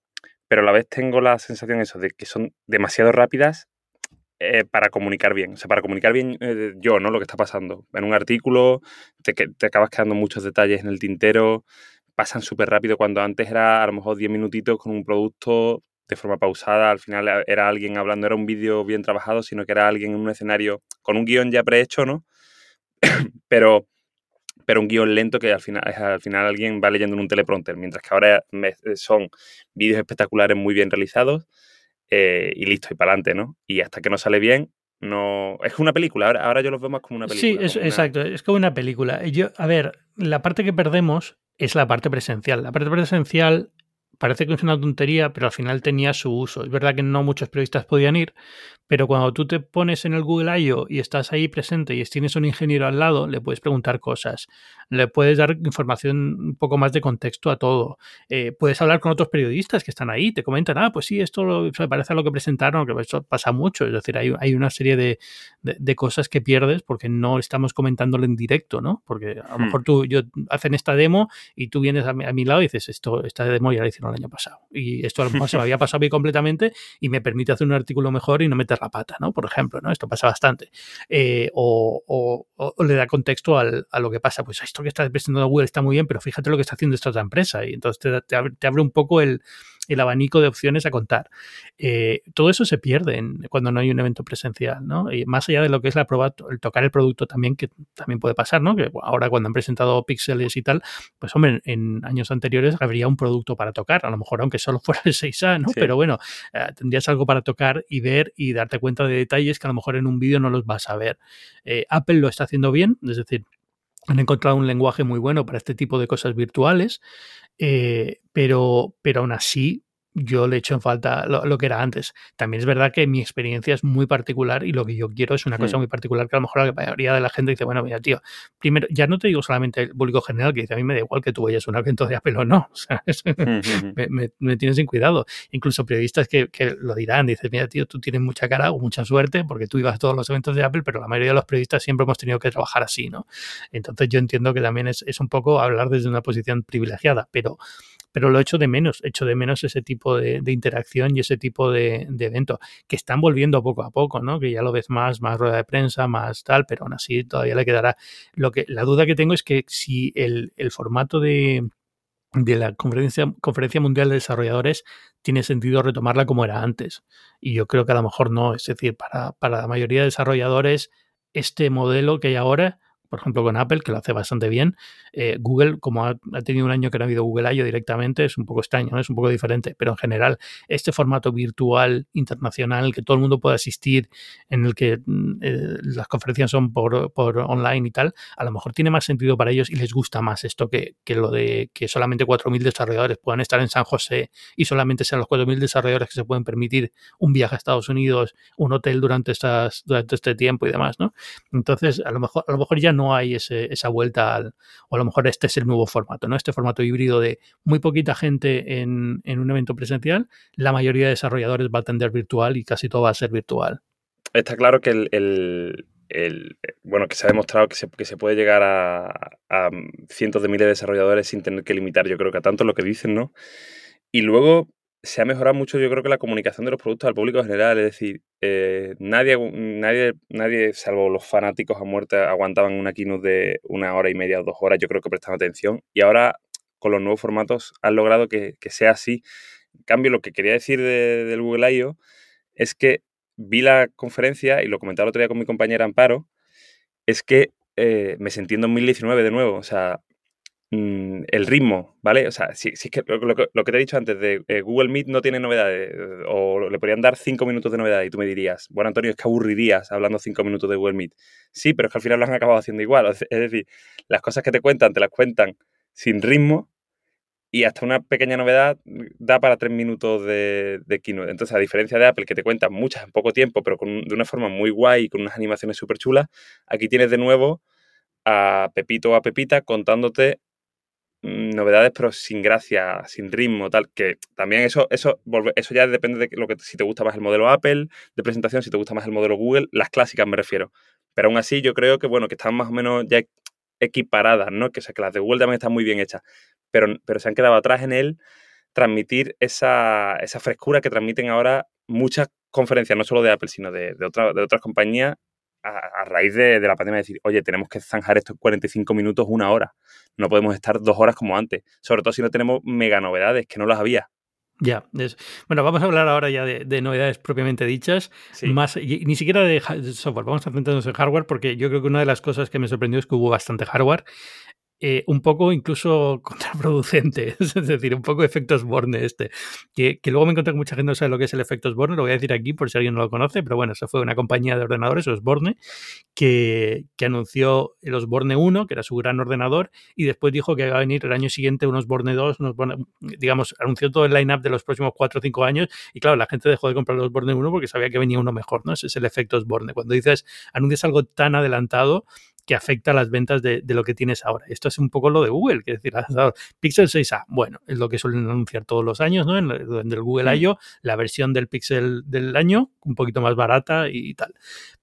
pero a la vez tengo la sensación eso de que son demasiado rápidas eh, para comunicar bien. O sea, para comunicar bien eh, yo, ¿no? Lo que está pasando. En un artículo te, te acabas quedando muchos detalles en el tintero, pasan súper rápido cuando antes era a lo mejor 10 minutitos con un producto de forma pausada, al final eh, era alguien hablando, era un vídeo bien trabajado, sino que era alguien en un escenario con un guion ya prehecho, ¿no? pero, pero un guion lento que al final, es- al final alguien va leyendo en un teleprompter, mientras que ahora me- son vídeos espectaculares muy bien realizados eh, y listo, y para adelante, ¿no? Y hasta que no sale bien, no... Es una película, ahora, ahora yo los veo más como una película. Sí, es, una- exacto, es como una película. Yo, a ver, la parte que perdemos es la parte presencial. La parte presencial parece que es una tontería, pero al final tenía su uso. Es verdad que no muchos periodistas podían ir, pero cuando tú te pones en el Google I.O. y estás ahí presente y tienes un ingeniero al lado, le puedes preguntar cosas, le puedes dar información un poco más de contexto a todo. Eh, puedes hablar con otros periodistas que están ahí, te comentan, ah, pues sí, esto lo- se parece a lo que presentaron, que eso pasa mucho. Es decir, hay, hay una serie de, de, de cosas que pierdes porque no estamos comentándolo en directo, ¿no? Porque a lo Hmm. mejor tú, yo hacen esta demo y tú vienes a mi, a mi lado y dices, esto, esta demo ya la hicieron año pasado. Y esto a lo mejor se me había pasado a completamente y me permite hacer un artículo mejor y no meter la pata, ¿no? Por ejemplo, ¿no? Esto pasa bastante. Eh, o le da contexto al- a lo que pasa. Pues esto que está presentando Google está muy bien, pero fíjate lo que está haciendo esta otra empresa. Y entonces te, te abre, te abre un poco el, el abanico de opciones a contar. Eh, todo eso se pierde en- cuando no hay un evento presencial, ¿no? Y más allá de lo que es la prueba, el tocar el producto también, que también puede pasar, ¿no? Que ahora cuando han presentado píxeles y tal, pues hombre, en años anteriores habría un producto para tocar, a lo mejor aunque solo fuera el 6A, ¿no? Sí. Pero bueno, eh, tendrías algo para tocar y ver y darte cuenta de detalles que a lo mejor en un vídeo no los vas a ver. Eh, Apple lo está haciendo bien, es decir, han encontrado un lenguaje muy bueno para este tipo de cosas virtuales, eh, pero, pero aún así yo le echo en falta lo, lo que era antes. También es verdad que mi experiencia es muy particular y lo que yo quiero es una cosa muy particular que a lo mejor la mayoría de la gente dice, bueno, mira, tío, primero, ya no te digo solamente el público general que dice, a mí me da igual que tú vayas a un evento de Apple o no, o sea, es- me, me, me tienes sin cuidado. Incluso periodistas que, que lo dirán, dices, mira, tío, tú tienes mucha cara o mucha suerte porque tú ibas a todos los eventos de Apple, pero la mayoría de los periodistas siempre hemos tenido que trabajar así, ¿no? Entonces yo entiendo que también es, es un poco hablar desde una posición privilegiada, pero, pero lo echo de menos, echo de menos ese tipo de, interacción y ese tipo de, de evento que están volviendo poco a poco, ¿no? Que ya lo ves más, más rueda de prensa, más tal, pero aún así todavía le quedará. Lo que, la duda que tengo es que si el, el formato de, de la conferencia, conferencia mundial de desarrolladores tiene sentido retomarla como era antes. Y yo creo que a lo mejor no. Es decir, para, para la mayoría de desarrolladores, este modelo que hay ahora, por ejemplo con Apple, que lo hace bastante bien, eh, Google, como ha, tenido un año que no ha habido Google I.O. directamente, es un poco extraño, ¿no? es un poco diferente, pero en general, este formato virtual, internacional, que todo el mundo pueda asistir, en el que eh, las conferencias son por, por, online y tal, a lo mejor tiene más sentido para ellos y les gusta más esto que, que lo de que solamente 4.000 desarrolladores puedan estar en San José y solamente sean los 4.000 desarrolladores que se pueden permitir un viaje a Estados Unidos, un hotel durante, estas, durante este tiempo y demás, ¿no? Entonces, a lo mejor, a lo mejor ya no hay esa vuelta al, o a lo mejor este es el nuevo formato, ¿no? Este formato híbrido de muy poquita gente en, un evento presencial, la mayoría de desarrolladores va a tender virtual y casi todo va a ser virtual. Está claro que el bueno, que se ha demostrado que se, que se puede llegar a, a, cientos de miles de desarrolladores sin tener que limitar, yo creo que a tanto lo que dicen, ¿no? Y luego se ha mejorado mucho, yo creo que la comunicación de los productos al público en general, es decir, eh, nadie, nadie, nadie, salvo los fanáticos a muerte, aguantaban una keynote de una hora y media o dos horas. Yo creo que prestaban atención. Y ahora, con los nuevos formatos, han logrado que, sea así. En cambio, lo que quería decir del Google I.O. es que vi la conferencia y lo comentaba el otro día con mi compañera Amparo, es que eh, me sentí en 2019 de nuevo. O sea, el ritmo, ¿vale? O sea, si, es que lo, que te he dicho antes de eh, Google Meet no tiene novedades, o le podrían dar cinco minutos de novedad y tú me dirías, bueno, Antonio, es que aburrirías hablando cinco minutos de Google Meet. Sí, pero es que al final lo han acabado haciendo igual. Es decir, las cosas que te cuentan, te las cuentan sin ritmo y hasta una pequeña novedad da para tres minutos de, de keynote. Entonces, a diferencia de Apple, que te cuentan muchas en poco tiempo, pero de una forma muy guay y con unas animaciones súper chulas, aquí tienes de nuevo a Pepito o a Pepita contándote mm, novedades pero sin gracia, sin ritmo, tal, que también eso, eso, eso ya depende de lo que, si te gusta más el modelo Apple de presentación, si te gusta más el modelo Google, las clásicas me refiero. Pero aún así yo creo que, bueno, que están más o menos ya equiparadas, ¿no? Que, que las de Google también están muy bien hechas pero, se han quedado atrás en él transmitir esa, frescura que transmiten ahora muchas conferencias, no solo de Apple, sino de, de, de otras compañías, a, raíz de, la pandemia, decir, oye, tenemos que zanjar estos 45 minutos, una hora. No podemos estar dos horas como antes. Sobre todo si no tenemos mega novedades, que no las había. Ya, bueno, vamos a hablar ahora ya de, novedades propiamente dichas, más ni siquiera de software, vamos a centrarnos en hardware porque yo creo que una de las cosas que me sorprendió es que hubo bastante hardware eh, un poco incluso contraproducente, es decir, un poco efectos Borne este, que, luego me encontré con mucha gente no sabe lo que es el efecto Borne, lo voy a decir aquí por si alguien no lo conoce, pero bueno, eso fue una compañía de ordenadores, Osborne, que, que anunció el Osborne 1, que era su gran ordenador, y después dijo que iba a venir el año siguiente unos Osborne 2, unos digamos, anunció todo el line-up de los próximos 4 o 5 años, y claro, la gente dejó de comprar los Osborne 1 porque sabía que venía uno mejor, ¿no? Ese es el efecto Osborne. Cuando dices, anuncias algo tan adelantado, que afecta a las ventas de, lo que tienes ahora. Esto es un poco lo de Google, que es decir, Pixel 6a, bueno, es lo que suelen anunciar todos los años, ¿no? En, el Google I.O., la versión del Pixel del año, un poquito más barata y tal.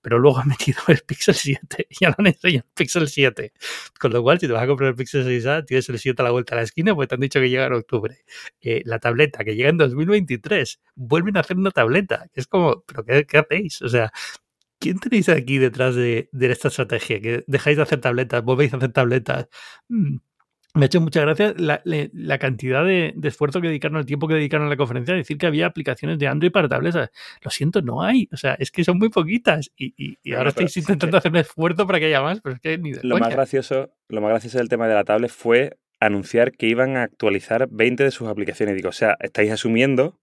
Pero luego ha metido el Pixel 7, ya lo han enseñado el Pixel 7. Con lo cual, si te vas a comprar el Pixel 6a, tienes el 7 a la vuelta a la esquina, pues te han dicho que llega en octubre. Eh, la tableta, que llega en 2023, vuelven a hacer una tableta, que es como, ¿pero qué, qué hacéis? O sea, ¿Quién tenéis aquí detrás de, esta estrategia? Que dejáis de hacer tabletas, volvéis a hacer tabletas. Mm, me ha hecho mucha gracia la, cantidad de, esfuerzo que dedicaron, el tiempo que dedicaron a la conferencia, decir que había aplicaciones de Android para tabletas. Lo siento, no hay. O sea, es que son muy poquitas. Y, ahora estáis intentando hacer un esfuerzo para que haya más, pero es que ni de lo más gracioso Lo más gracioso del tema de la tablet fue anunciar que iban a actualizar 20 de sus aplicaciones. Digo, o sea, estáis asumiendo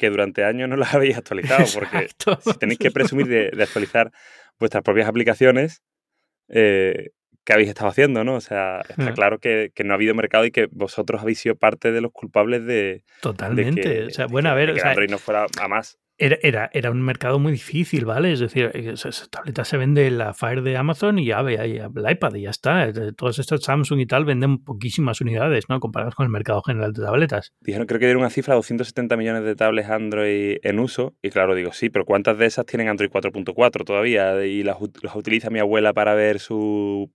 que durante años no las habéis actualizado, porque si tenéis que presumir de, actualizar vuestras propias aplicaciones, eh, ¿qué habéis estado haciendo? ¿no? O sea, está claro que, no ha habido mercado y que vosotros habéis sido parte de los culpables de. Totalmente. o sea, bueno, a ver. Android no fuera a más era, era, un mercado muy difícil, ¿vale? Es decir, eh, esa tableta se vende la Fire de Amazon y ya ve el iPad y ya está. Todos estos Samsung y tal venden poquísimas unidades, ¿no? Comparadas con el mercado general de tabletas. Dijeron, creo que dieron una cifra de 270 millones de tablets Android en uso. Y claro, digo, sí, pero ¿cuántas de esas tienen Android 4.4 todavía? Y las utiliza mi abuela para ver su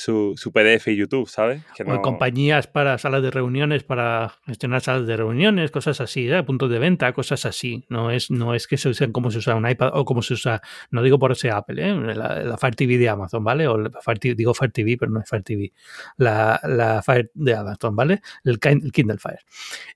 su, su PDF y YouTube, ¿sabes? o compañías para salas de reuniones, para gestionar salas de reuniones, cosas así, ¿eh? puntos de venta, cosas así. No es, no es que se usen como se usa un iPad o como se usa, no digo por ese Apple, ¿eh? la, Fire TV de Amazon, ¿vale? O digo Fire TV, pero no es Fire TV. La, la Fire de Amazon, ¿vale? El, Kindle Fire.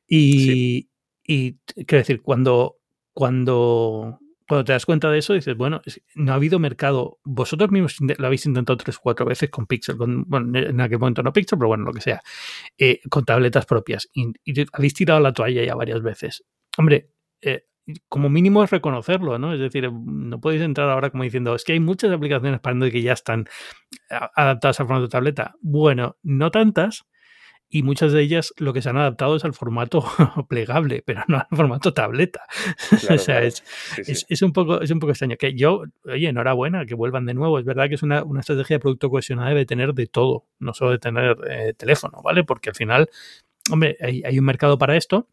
Y, y quiero decir, cuando, cuando cuando te das cuenta de eso, dices, bueno, no ha habido mercado. Vosotros mismos lo habéis intentado tres o cuatro veces con Pixel, con, bueno, en aquel momento no Pixel, pero bueno, lo que sea, eh, con tabletas propias. Y, habéis tirado la toalla ya varias veces. Hombre, eh, como mínimo es reconocerlo, ¿no? Es decir, no podéis entrar ahora como diciendo, es que hay muchas aplicaciones para Android que ya están adaptadas al formato de tableta. Bueno, no tantas, y muchas de ellas lo que se han adaptado es al formato plegable, pero no al formato tableta. o sea, es, Es, un poco, es un poco extraño. Que yo, oye, enhorabuena, que vuelvan de nuevo. Es verdad que es una, una estrategia de producto cohesionado, debe tener de todo, no solo de tener eh, teléfono, ¿vale? Porque al final, hombre, hay, hay un mercado para esto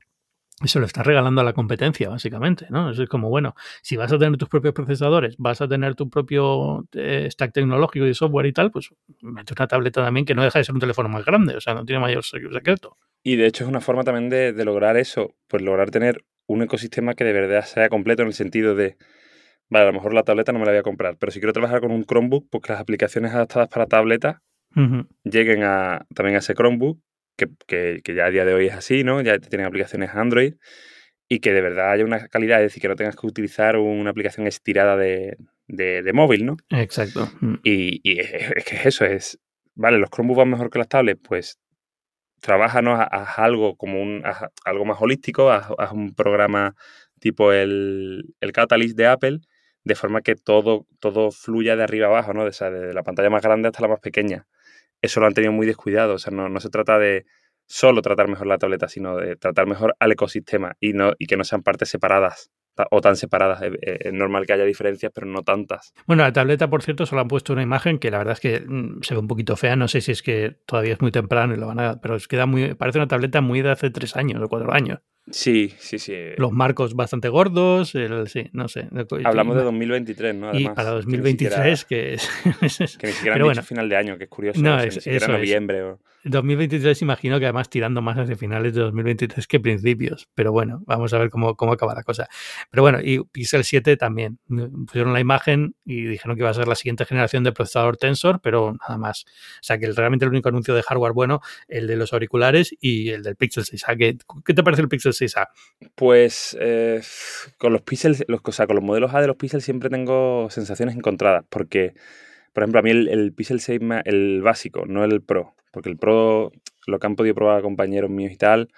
eso lo estás regalando a la competencia, básicamente, ¿no? es como, bueno, si vas a tener tus propios procesadores, vas a tener tu propio eh, stack tecnológico y software y tal, pues mete una tableta también que no deja de ser un teléfono más grande, o sea, no tiene mayor secreto. Y de hecho es una forma también de, lograr eso, pues lograr tener un ecosistema que de verdad sea completo en el sentido de, vale, a lo mejor la tableta no me la voy a comprar, pero si quiero trabajar con un Chromebook, pues que las aplicaciones adaptadas para tableta lleguen a, también a ese Chromebook, que, ya a día de hoy es así, ¿no? Ya tienen aplicaciones Android y que de verdad haya una calidad, es decir, que no tengas que utilizar una aplicación estirada de, móvil, ¿no? Exacto. Mm. Y, es, que es eso, es, vale, los Chromebooks van mejor que las tablets, pues trabajanos, haz, algo como un, algo más holístico, haz, un programa tipo el, el Catalyst de Apple, de forma que todo, todo fluya de arriba abajo, ¿no? De, de la pantalla más grande hasta la más pequeña. Eso lo han tenido muy descuidado. O sea, no, no se trata de solo tratar mejor la tableta, sino de tratar mejor al ecosistema y, no, y que no sean partes separadas o tan separadas. Es normal que haya diferencias, pero no tantas. Bueno, la tableta, por cierto, solo han puesto una imagen que la verdad es que mm, se ve un poquito fea. No sé si es que todavía es muy temprano y lo van a. Pero queda muy. Parece una tableta muy de hace tres años o cuatro años. Sí, sí, sí. Los marcos bastante gordos, el, sí, no sé. Hablamos de 2023, ¿no? y para 2023, que, es, que ni siquiera han dicho final de año, que es curioso. No, es, ni siquiera noviembre. O... 2023 imagino que además tirando más hacia finales de 2023 que principios, pero bueno, vamos a ver cómo, cómo acaba la cosa. Pero bueno, y Pixel 7 también. Pusieron la imagen y dijeron que iba a ser la siguiente generación de procesador Tensor, pero nada más. O sea que realmente el único anuncio de hardware bueno, el de los auriculares y el del Pixel 6A. ¿Qué, qué te parece el Pixel 6A? Pues eh, con los Pixel, los, o sea, con los modelos A de los Pixel siempre tengo sensaciones encontradas, porque, por ejemplo, a mí el, el Pixel 6, el básico, no el Pro, porque el Pro, lo que han podido probar compañeros míos y tal,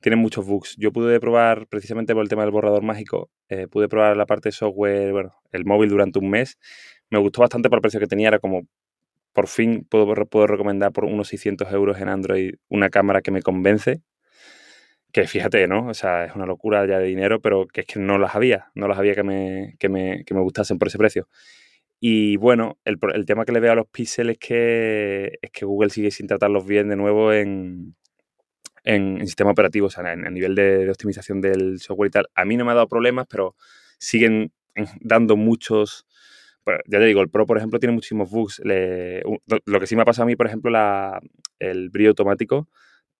tiene muchos bugs. Yo pude probar, precisamente por el tema del borrador mágico, eh, pude probar la parte software, bueno, el móvil durante un mes. Me gustó bastante por el precio que tenía, era como, por fin puedo, puedo recomendar por unos 600 euros en Android una cámara que me convence. Que fíjate, ¿no? O sea, es una locura ya de dinero, pero que es que no las había, no las había que me, que me, que me gustasen por ese precio. Y bueno, el, el, tema que le veo a los píxeles es que, es que Google sigue sin tratarlos bien de nuevo en, en, sistema operativo, o sea, en, el nivel de, optimización del software y tal. A mí no me ha dado problemas, pero siguen dando muchos... ya te digo, el Pro, por ejemplo, tiene muchísimos bugs. lo que sí me ha pasado a mí, por ejemplo, la, el brillo automático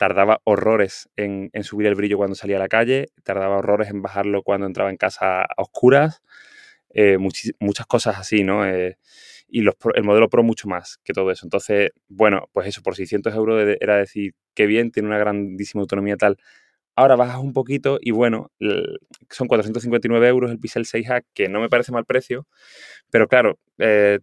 tardaba horrores en, subir el brillo cuando salía a la calle, tardaba horrores en bajarlo cuando entraba en casa a oscuras. Eh, muchas cosas así, ¿no? Eh, y los, el modelo Pro mucho más que todo eso. Entonces, bueno, pues eso, por 600 euros era decir, qué bien, tiene una grandísima autonomía tal. Ahora bajas un poquito y bueno, son 459 euros el Pixel 6a, que no me parece mal precio, pero claro, eh,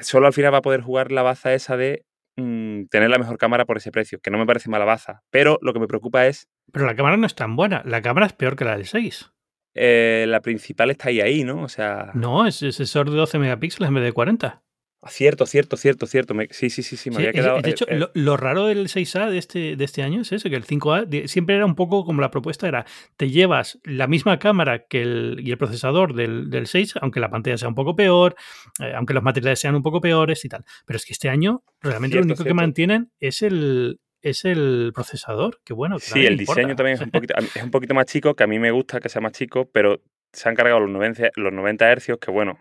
solo al final va a poder jugar la baza esa de mm, tener la mejor cámara por ese precio, que no me parece mala baza, pero lo que me preocupa es... Pero la cámara no es tan buena, la cámara es peor que la del 6. Eh, la principal está ahí, ahí, ¿no? O sea. No, es sensor de 12 megapíxeles en vez de 40. Cierto, cierto, cierto, cierto. sí, sí, sí, sí, me había quedado. De hecho, lo, raro del 6A de este, de este año es eso, que el 5A siempre era un poco como la propuesta era, te llevas la misma cámara que el, y el procesador del, del 6, aunque la pantalla sea un poco peor, eh, aunque los materiales sean un poco peores y tal. Pero es que este año realmente lo único que mantienen es el, es el procesador, que bueno. sí, el diseño también es un, poquito, es un poquito más chico, que a mí me gusta que sea más chico, pero se han cargado los 90, los 90 hercios, que bueno,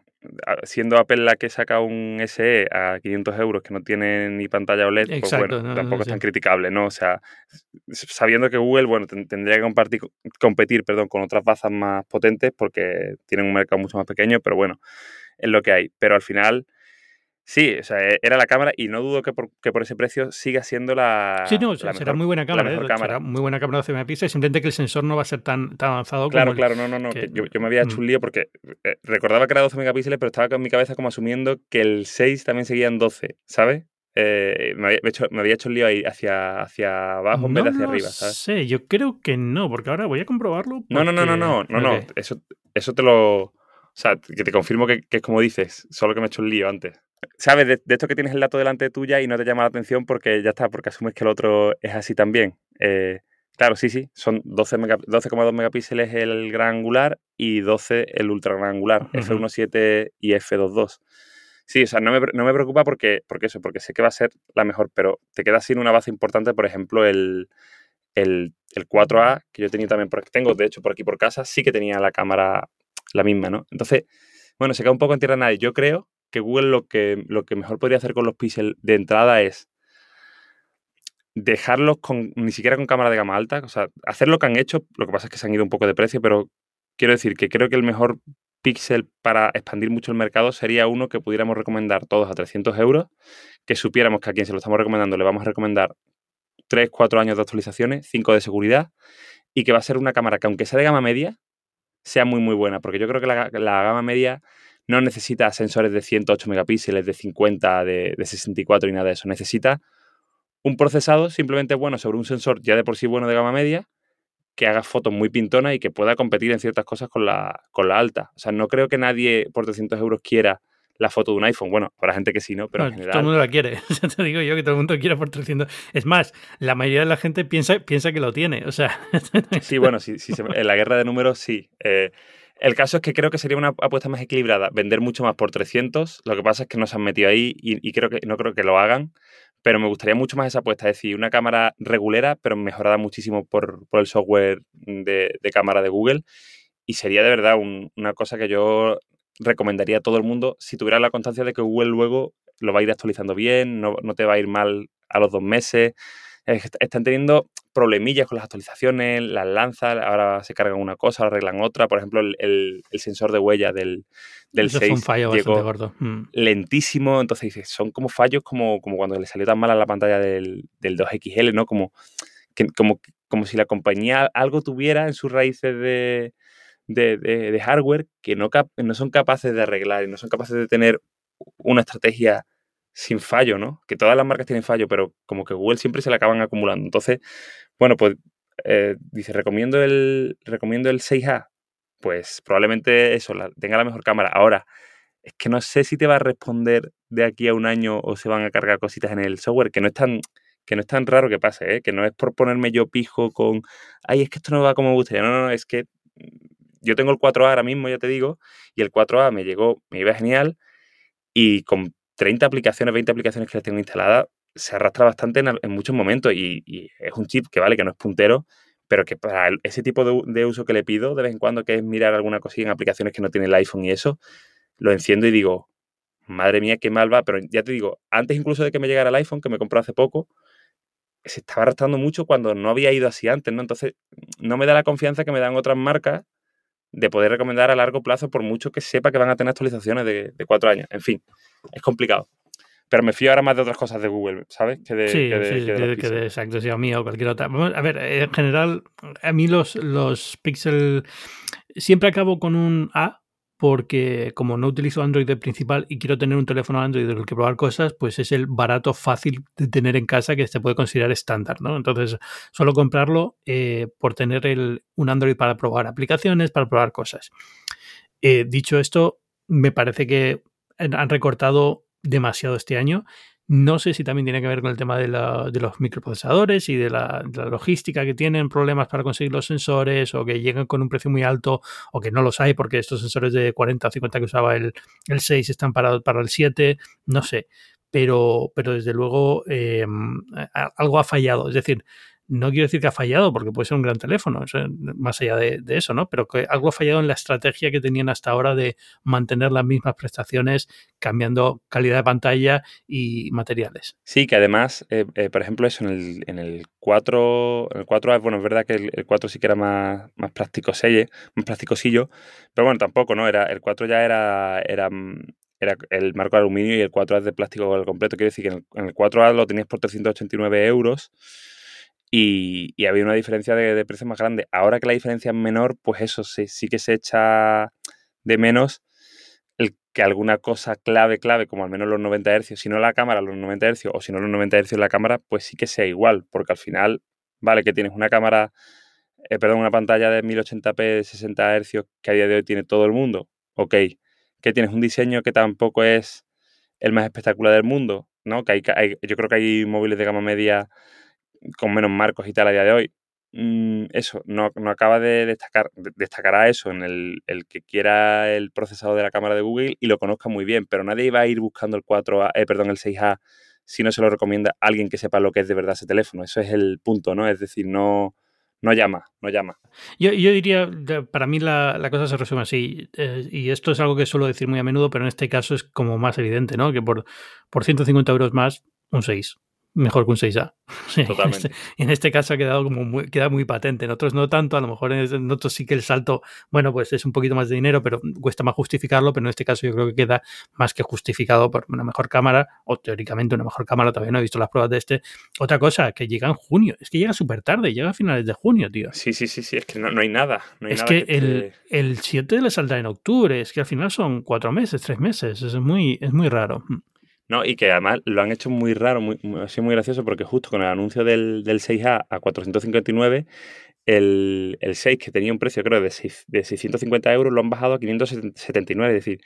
siendo Apple la que saca un SE a 500 euros que no tiene ni pantalla OLED, pues bueno, tampoco es tan criticable, ¿no? O sea, sabiendo que Google, bueno, tendría que compartir, competir, perdón, con otras bazas más potentes porque tienen un mercado mucho más pequeño, pero bueno, es lo que hay. Pero al final Sí, o sea, e, era la cámara y no dudo que por, que por ese precio siga siendo la. Sí, no, será muy buena cámara, ¿eh? Será muy buena cámara de 12 megapíxeles, simplemente que el sensor no va a ser tan, tan avanzado claro, como. Claro, claro, no, no, no. yo, yo, me había hecho mm. un lío porque eh, recordaba que era 12 megapíxeles, pero estaba con mi cabeza como asumiendo que el 6 también seguía en 12, ¿sabes? Eh, me, había hecho, me, había hecho, el lío ahí hacia, hacia abajo en vez de hacia arriba, ¿sabes? Sí, yo creo que no, porque ahora voy a comprobarlo. No, no, no, no, no, no, no. Eso, eso te lo. O sea, que te confirmo que, que, es como dices, solo que me he hecho el lío antes. ¿Sabes? De, esto que tienes el dato delante de tuya y no te llama la atención porque ya está, porque asumes que el otro es así también. Eh, claro, sí, sí, son 12,2 12, megapíxeles el gran angular y 12 el ultra gran angular, F1.7 y F2.2. Sí, o sea, no me, no me, preocupa porque, porque eso, porque sé que va a ser la mejor, pero te queda sin una base importante, por ejemplo, el, el, el 4A, que yo tenía también, porque tengo, de hecho, por aquí por casa, sí que tenía la cámara la misma, ¿no? Entonces, bueno, se queda un poco en tierra nadie. Yo creo que Google lo que, lo que mejor podría hacer con los píxeles de entrada es dejarlos con ni siquiera con cámara de gama alta, o sea, hacer lo que han hecho, lo que pasa es que se han ido un poco de precio, pero quiero decir que creo que el mejor Pixel para expandir mucho el mercado sería uno que pudiéramos recomendar todos a 300 euros, que supiéramos que a quien se lo estamos recomendando le vamos a recomendar 3, 4 años de actualizaciones, 5 de seguridad, y que va a ser una cámara que aunque sea de gama media, sea muy muy buena, porque yo creo que la, gama media no necesita sensores de 108 megapíxeles, de 50, de, de 64 y nada de eso, necesita un procesado simplemente bueno sobre un sensor ya de por sí bueno de gama media, que haga fotos muy pintonas y que pueda competir en ciertas cosas con la, con la alta. O sea, no creo que nadie por 300 euros quiera la foto de un iPhone. Bueno, habrá gente que sí, ¿no? Pero en general... Todo el mundo la quiere. te digo yo que todo el mundo quiere por 300. Es más, la mayoría de la gente piensa, piensa que lo tiene. O sea... sí, bueno, sí, sí, en la guerra de números sí. Eh, el caso es que creo que sería una apuesta más equilibrada. Vender mucho más por 300. Lo que pasa es que no se han metido ahí y, creo que no creo que lo hagan pero me gustaría mucho más esa apuesta, es decir, una cámara regulera, pero mejorada muchísimo por, el software de, cámara de Google. Y sería de verdad una cosa que yo recomendaría a todo el mundo si tuviera la constancia de que Google luego lo va a ir actualizando bien, no, no te va a ir mal a los dos meses están teniendo problemillas con las actualizaciones, las lanzas, ahora se cargan una cosa, ahora arreglan otra. Por ejemplo, el, sensor de huella del, del 6 un fallo llegó gordo. Mm. lentísimo. Entonces dices, son como fallos como, como cuando le salió tan mal a la pantalla del, 2XL, ¿no? Como, que, como, como si la compañía algo tuviera en sus raíces de, de, hardware que no, no son capaces de arreglar y no son capaces de tener una estrategia sin fallo, ¿no? Que todas las marcas tienen fallo, pero como que Google siempre se la acaban acumulando. Entonces, bueno, pues eh, dice, recomiendo el, recomiendo el 6A. Pues probablemente eso, tenga la mejor cámara. Ahora, es que no sé si te va a responder de aquí a un año o se van a cargar cositas en el software, que no es tan, que no es tan raro que pase, ¿eh? que no es por ponerme yo pijo con, ay, es que esto no va como me gustaría. No, no, no, es que yo tengo el 4A ahora mismo, ya te digo, y el 4A me llegó, me iba genial, y con 30 aplicaciones, 20 aplicaciones que les tengo instaladas, se arrastra bastante en, muchos momentos y, es un chip que vale, que no es puntero, pero que para ese tipo de, uso que le pido de vez en cuando, que es mirar alguna cosilla en aplicaciones que no tiene el iPhone y eso, lo enciendo y digo, madre mía, qué mal va, pero ya te digo, antes incluso de que me llegara el iPhone, que me compró hace poco, se estaba arrastrando mucho cuando no había ido así antes, ¿no? Entonces, no me da la confianza que me dan otras marcas de poder recomendar a largo plazo por mucho que sepa que van a tener actualizaciones de, cuatro años. En fin, es complicado. Pero me fío ahora más de otras cosas de Google, ¿sabes? Que de, sí, que de, sí, que de, que de exacto, mío o cualquier otra. A ver, en general, a mí los, los Pixel siempre acabo con un A porque como no utilizo Android de principal y quiero tener un teléfono Android del que probar cosas, pues es el barato fácil de tener en casa que se puede considerar estándar, ¿no? Entonces, solo comprarlo eh, por tener un Android para probar aplicaciones, para probar cosas. Eh, dicho esto, me parece que han recortado demasiado este año no sé si también tiene que ver con el tema de, los microprocesadores y de la, logística que tienen problemas para conseguir los sensores o que llegan con un precio muy alto o que no los hay porque estos sensores de 40 o 50 que usaba el, 6 están parados para el 7, no sé. Pero, pero desde luego eh, algo ha fallado. Es decir, no quiero decir que ha fallado, porque puede ser un gran teléfono, más allá de, eso, ¿no? Pero que algo ha fallado en la estrategia que tenían hasta ahora de mantener las mismas prestaciones, cambiando calidad de pantalla y materiales. Sí, que además, eh, eh, por ejemplo, eso en el, en el 4, el 4 bueno, es verdad que el, 4 sí que era más, más plástico selle, más plásticosillo, pero bueno, tampoco, ¿no? Era, el 4 ya era, era era el marco de aluminio y el 4A es de plástico completo. Quiero decir que en el, 4A lo tenías por 389 euros y, había una diferencia de, precio más grande. Ahora que la diferencia es menor, pues eso sí, sí que se echa de menos el que alguna cosa clave, clave, como al menos los 90 Hz, si no la cámara, los 90 Hz, o si no los 90 Hz la cámara, pues sí que sea igual, porque al final, vale, que tienes una cámara, eh, perdón, una pantalla de 1080p 60 Hz que a día de hoy tiene todo el mundo, ok, que tienes un diseño que tampoco es el más espectacular del mundo, ¿no? Que hay, yo creo que hay móviles de gama media con menos marcos y tal a día de hoy. Mm, eso, no, acaba de destacar, destacará eso en el, que quiera el procesador de la cámara de Google y lo conozca muy bien, pero nadie va a ir buscando el 4A, eh, perdón, el 6A si no se lo recomienda alguien que sepa lo que es de verdad ese teléfono. Eso es el punto, ¿no? Es decir, no, no llama, no llama. Yo, diría, para mí la, cosa se resume así, eh, y esto es algo que suelo decir muy a menudo, pero en este caso es como más evidente, ¿no? Que por, por 150 euros más, un 6 mejor que un 6A. Totalmente. En este, este, caso ha quedado como muy, queda muy patente. En otros no tanto, a lo mejor en otros sí que el salto, bueno, pues es un poquito más de dinero, pero cuesta más justificarlo, pero en este caso yo creo que queda más que justificado por una mejor cámara, o teóricamente una mejor cámara, todavía no he visto las pruebas de este. Otra cosa, que llega en junio, es que llega súper tarde, llega a finales de junio, tío. Sí, sí, sí, sí, es que no, hay nada. es que, el, el 7 le salta en octubre, es que al final son cuatro meses, tres meses, es muy, es muy raro. No, y que además lo han hecho muy raro, muy, ha sido muy gracioso porque justo con el anuncio del, 6A a 459, el, el 6 que tenía un precio creo de, de 650 euros lo han bajado a 579, es decir,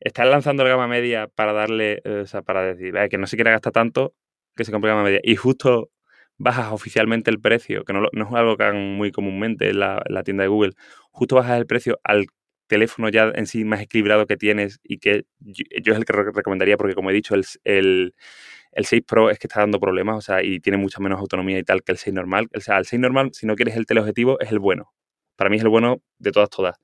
están lanzando la gama media para darle, eh, o sea, para decir, que no se quiera gastar tanto, que se compre gama media. Y justo bajas oficialmente el precio, que no, no es algo que hagan muy comúnmente en la, en la, tienda de Google, justo bajas el precio al teléfono ya en sí más equilibrado que tienes y que yo, es el que recomendaría porque como he dicho, el, el, 6 Pro es que está dando problemas, o sea, y tiene mucha menos autonomía y tal que el 6 normal. O sea, el 6 normal, si no quieres el teleobjetivo, es el bueno. Para mí es el bueno de todas, todas.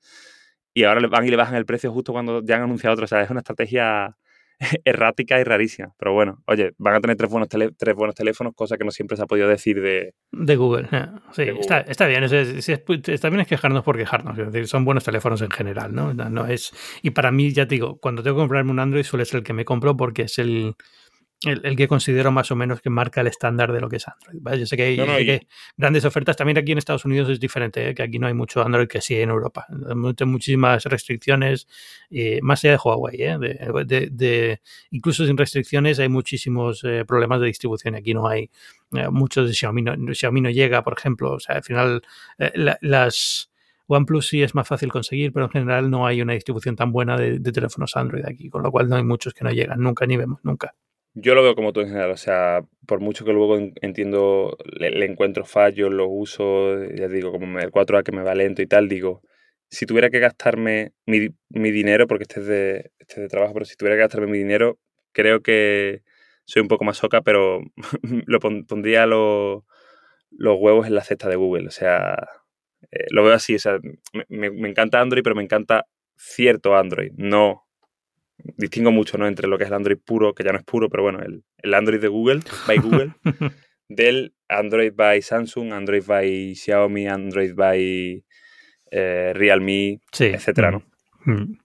Y ahora le van y le bajan el precio justo cuando ya han anunciado otro. O sea, es una estrategia errática y rarísima. Pero bueno, oye, van a tener tres buenos, tres buenos teléfonos, cosa que no siempre se ha podido decir de... De Google. Eh, sí, Está, está, bien. está bien es quejarnos por quejarnos. Es decir, son buenos teléfonos en general, ¿no? ¿no? es... Y para mí, ya te digo, cuando tengo que comprarme un Android suele ser el que me compro porque es el el, que considero más o menos que marca el estándar de lo que es Android. Yo sé que hay, grandes ofertas. También aquí en Estados Unidos es diferente, ¿eh? que aquí no hay mucho Android que sí en Europa. Hay muchísimas restricciones, eh, más allá de Huawei. ¿eh? De, incluso sin restricciones hay muchísimos problemas de distribución. Aquí no hay muchos de Xiaomi. No, Xiaomi no llega, por ejemplo. O sea, al final las... OnePlus sí es más fácil conseguir, pero en general no hay una distribución tan buena de, de, teléfonos Android aquí, con lo cual no hay muchos que no llegan nunca ni vemos nunca. Yo lo veo como tú en general, o sea, por mucho que luego entiendo, le, encuentro fallos, los uso, ya digo, como el 4A que me va lento y tal, digo, si tuviera que gastarme mi, dinero, porque este es, de, este de trabajo, pero si tuviera que gastarme mi dinero, creo que soy un poco más soca, pero lo pondría los, los huevos en la cesta de Google, o sea, eh, lo veo así, o sea, me, me encanta Android, pero me encanta cierto Android, no distingo mucho ¿no? entre lo que es el Android puro, que ya no es puro, pero bueno, el, el Android de Google, by Google, del Android by Samsung, Android by Xiaomi, Android by eh, Realme, etcétera, ¿no? Mm.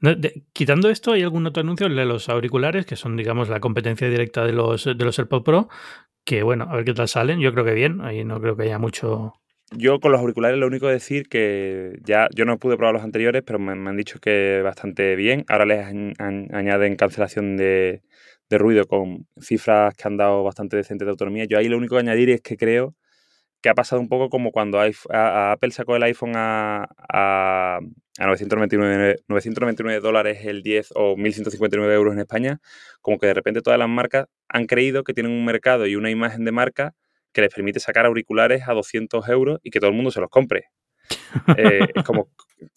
Mm. quitando esto, ¿hay algún otro anuncio? de los auriculares, que son, digamos, la competencia directa de los, de los AirPods Pro, que bueno, a ver qué tal salen. Yo creo que bien, ahí no creo que haya mucho, yo con los auriculares lo único que decir que ya yo no pude probar los anteriores, pero me, han dicho que bastante bien. Ahora les añaden cancelación de, ruido con cifras que han dado bastante decentes de autonomía. Yo ahí lo único que añadir es que creo que ha pasado un poco como cuando Apple sacó el iPhone a, a, 999, 999 dólares el 10 o 1.159 euros en España, como que de repente todas las marcas han creído que tienen un mercado y una imagen de marca que les permite sacar auriculares a 200 euros y que todo el mundo se los compre. Eh, es como,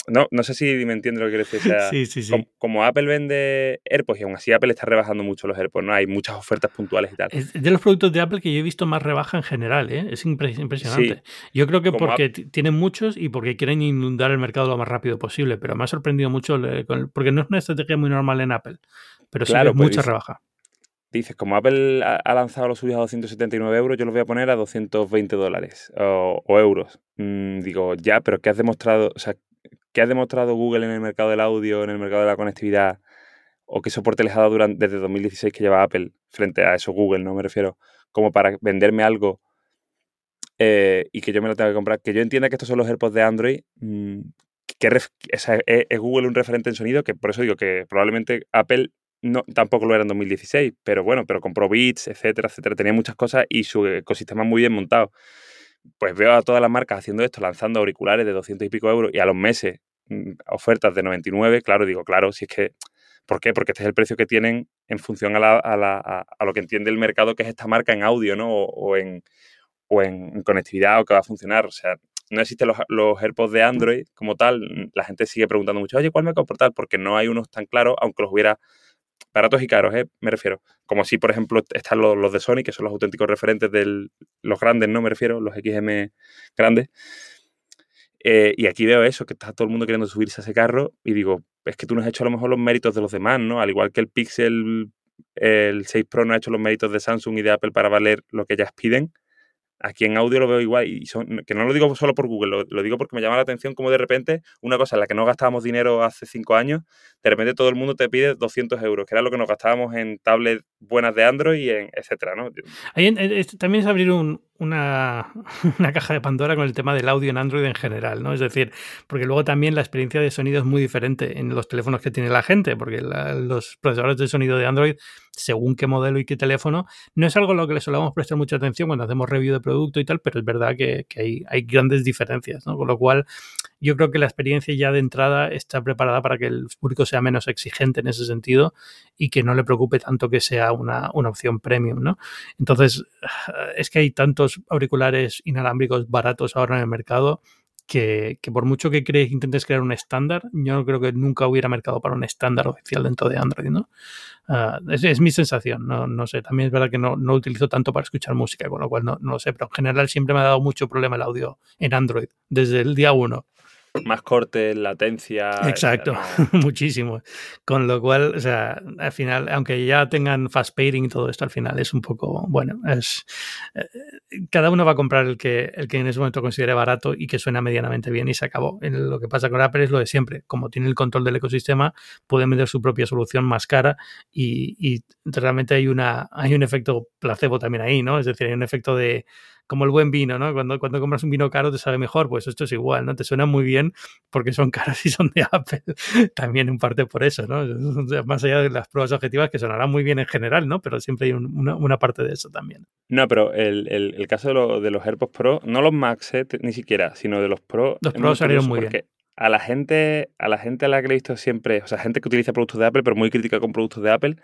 no, no sé si me entiende lo que quiero decir. sí, sí, sí. Como, Apple vende AirPods y aún así Apple está rebajando mucho los AirPods, ¿no? Hay muchas ofertas puntuales y tal. Es de los productos de Apple que yo he visto más rebaja en general, ¿eh? Es impresionante. yo creo que porque tienen muchos y porque quieren inundar el mercado lo más rápido posible, pero me ha sorprendido mucho porque no es una estrategia muy normal en Apple, pero sí claro, mucha rebaja dices, como Apple ha lanzado los suyos a 279 euros, yo los voy a poner a 220 dólares o, euros. Mm, digo, ya, pero ¿qué has demostrado? O sea, ¿qué ha demostrado Google en el mercado del audio, en el mercado de la conectividad? ¿O qué soporte les ha dado durante, desde 2016 que lleva Apple frente a eso Google, no me refiero? Como para venderme algo eh, y que yo me lo tenga que comprar. Que yo entienda que estos son los AirPods de Android. Mm, que es, es Google un referente en sonido, que por eso digo que probablemente Apple no, tampoco lo era en 2016, pero bueno, pero compró Beats, etcétera, etcétera. Tenía muchas cosas y su ecosistema muy bien montado. Pues veo a todas las marcas haciendo esto, lanzando auriculares de 200 y pico euros y a los meses mm, ofertas de 99. Claro, digo, claro, si es que. ¿Por qué? Porque este es el precio que tienen en función a, la, a, la, a, lo que entiende el mercado que es esta marca en audio, ¿no? O, en, o en conectividad o que va a funcionar. O sea, no existen los, los, AirPods de Android como tal. La gente sigue preguntando mucho, oye, ¿cuál me va a comportar? Porque no hay unos tan claros, aunque los hubiera baratos y caros, ¿eh? me refiero. Como si, por ejemplo, están los, de Sony, que son los auténticos referentes de los grandes, ¿no? Me refiero, los XM grandes. Eh, y aquí veo eso, que está todo el mundo queriendo subirse a ese carro y digo, es que tú no has hecho a lo mejor los méritos de los demás, ¿no? Al igual que el Pixel el 6 Pro no ha hecho los méritos de Samsung y de Apple para valer lo que ellas piden. Aquí en audio lo veo igual y son, que no lo digo solo por Google, lo, digo porque me llama la atención como de repente una cosa en la que no gastábamos dinero hace cinco años, de repente todo el mundo te pide 200 euros, que era lo que nos gastábamos en tablets buenas de Android etcétera, ¿no? también es abrir un, una, una, caja de Pandora con el tema del audio en Android en general, ¿no? Es decir, porque luego también la experiencia de sonido es muy diferente en los teléfonos que tiene la gente, porque los procesadores de sonido de Android, según qué modelo y qué teléfono, no es algo a lo que le solemos prestar mucha atención cuando hacemos review de producto y tal, pero es verdad que, que hay, hay, grandes diferencias, ¿no? Con lo cual, yo creo que la experiencia ya de entrada está preparada para que el público sea menos exigente en ese sentido y que no le preocupe tanto que sea una, una opción premium, ¿no? Entonces, es que hay tantos auriculares inalámbricos baratos ahora en el mercado que, por mucho que crees que intentes crear un estándar, yo no creo que nunca hubiera mercado para un estándar oficial dentro de Android, ¿no? Ah, es, mi sensación, no, no, sé. También es verdad que no, no utilizo tanto para escuchar música, con lo cual no, no, lo sé, pero en general siempre me ha dado mucho problema el audio en Android, desde el día uno más corte, latencia. Exacto, muchísimo. Con lo cual, o sea, al final, aunque ya tengan fast pairing y todo esto, al final es un poco, bueno, es eh, cada uno va a comprar el que, el que en ese momento considere barato y que suena medianamente bien y se acabó. Lo que pasa con Apple es lo de siempre, como tiene el control del ecosistema, pueden vender su propia solución más cara y, y realmente hay una hay un efecto placebo también ahí, ¿no? Es decir, hay un efecto de como el buen vino, ¿no? Cuando, cuando compras un vino caro te sabe mejor, pues esto es igual, ¿no? Te suena muy bien porque son caros y son de Apple. También en parte por eso, ¿no? Más allá de las pruebas objetivas que sonarán muy bien en general, ¿no? Pero siempre hay una, una, parte de eso también. No, pero el, el, el caso de, de, los AirPods Pro, no los Max eh, ni siquiera, sino de los Pro. Los Pro salieron muy bien a la gente a la gente a la que he visto siempre, o sea, gente que utiliza productos de Apple, pero muy crítica con productos de Apple,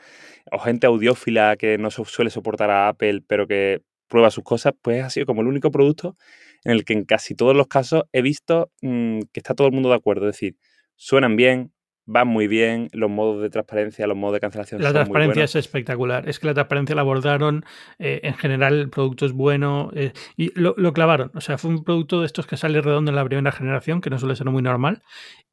o gente audiófila que no suele soportar a Apple, pero que prueba sus cosas, pues ha sido como el único producto en el que en casi todos los casos he visto mm, que está todo el mundo de acuerdo. Es decir, suenan bien, van muy bien, los modos de transparencia, los modos de cancelación. La transparencia es espectacular. Es que la transparencia la abordaron, eh, en general el producto es bueno eh, y lo, clavaron. O sea, fue un producto de estos que sale redondo en la primera generación, que no suele ser muy normal.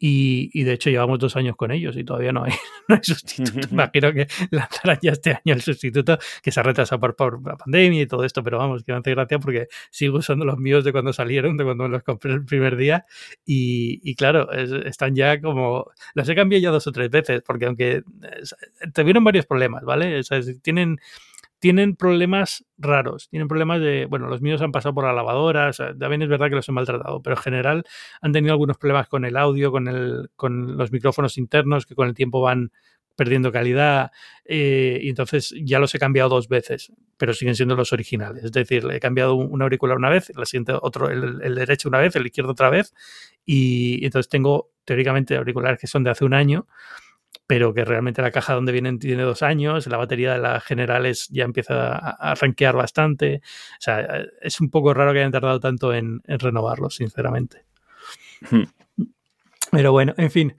Y, de hecho llevamos dos años con ellos y todavía no hay, no hay sustituto. Imagino que lanzarán ya este año el sustituto que se ha retrasado por, por, la pandemia y todo esto, pero vamos, que me hace gracia porque sigo usando los míos de cuando salieron, de cuando me los compré el primer día. Y, y claro, están ya como... Los he cambiado ya dos o tres veces, porque aunque tuvieron varios problemas, ¿vale? Tienen, tienen problemas raros, tienen problemas de, bueno, los míos han pasado por la lavadora, o sea, también es verdad que los he maltratado, pero en general han tenido algunos problemas con el audio, con, el, con los micrófonos internos que con el tiempo van perdiendo calidad eh, y entonces ya los he cambiado dos veces, pero siguen siendo los originales. Es decir, he cambiado un auricular una vez, la siguiente otro, el, el derecho una vez, el izquierdo otra vez y entonces tengo teóricamente auriculares que son de hace un año, pero que realmente la caja donde vienen tiene dos años, la batería de las generales ya empieza a, rankear bastante. O sea, es un poco raro que hayan tardado tanto en, renovarlos, sinceramente. Hmm. Pero bueno, en fin.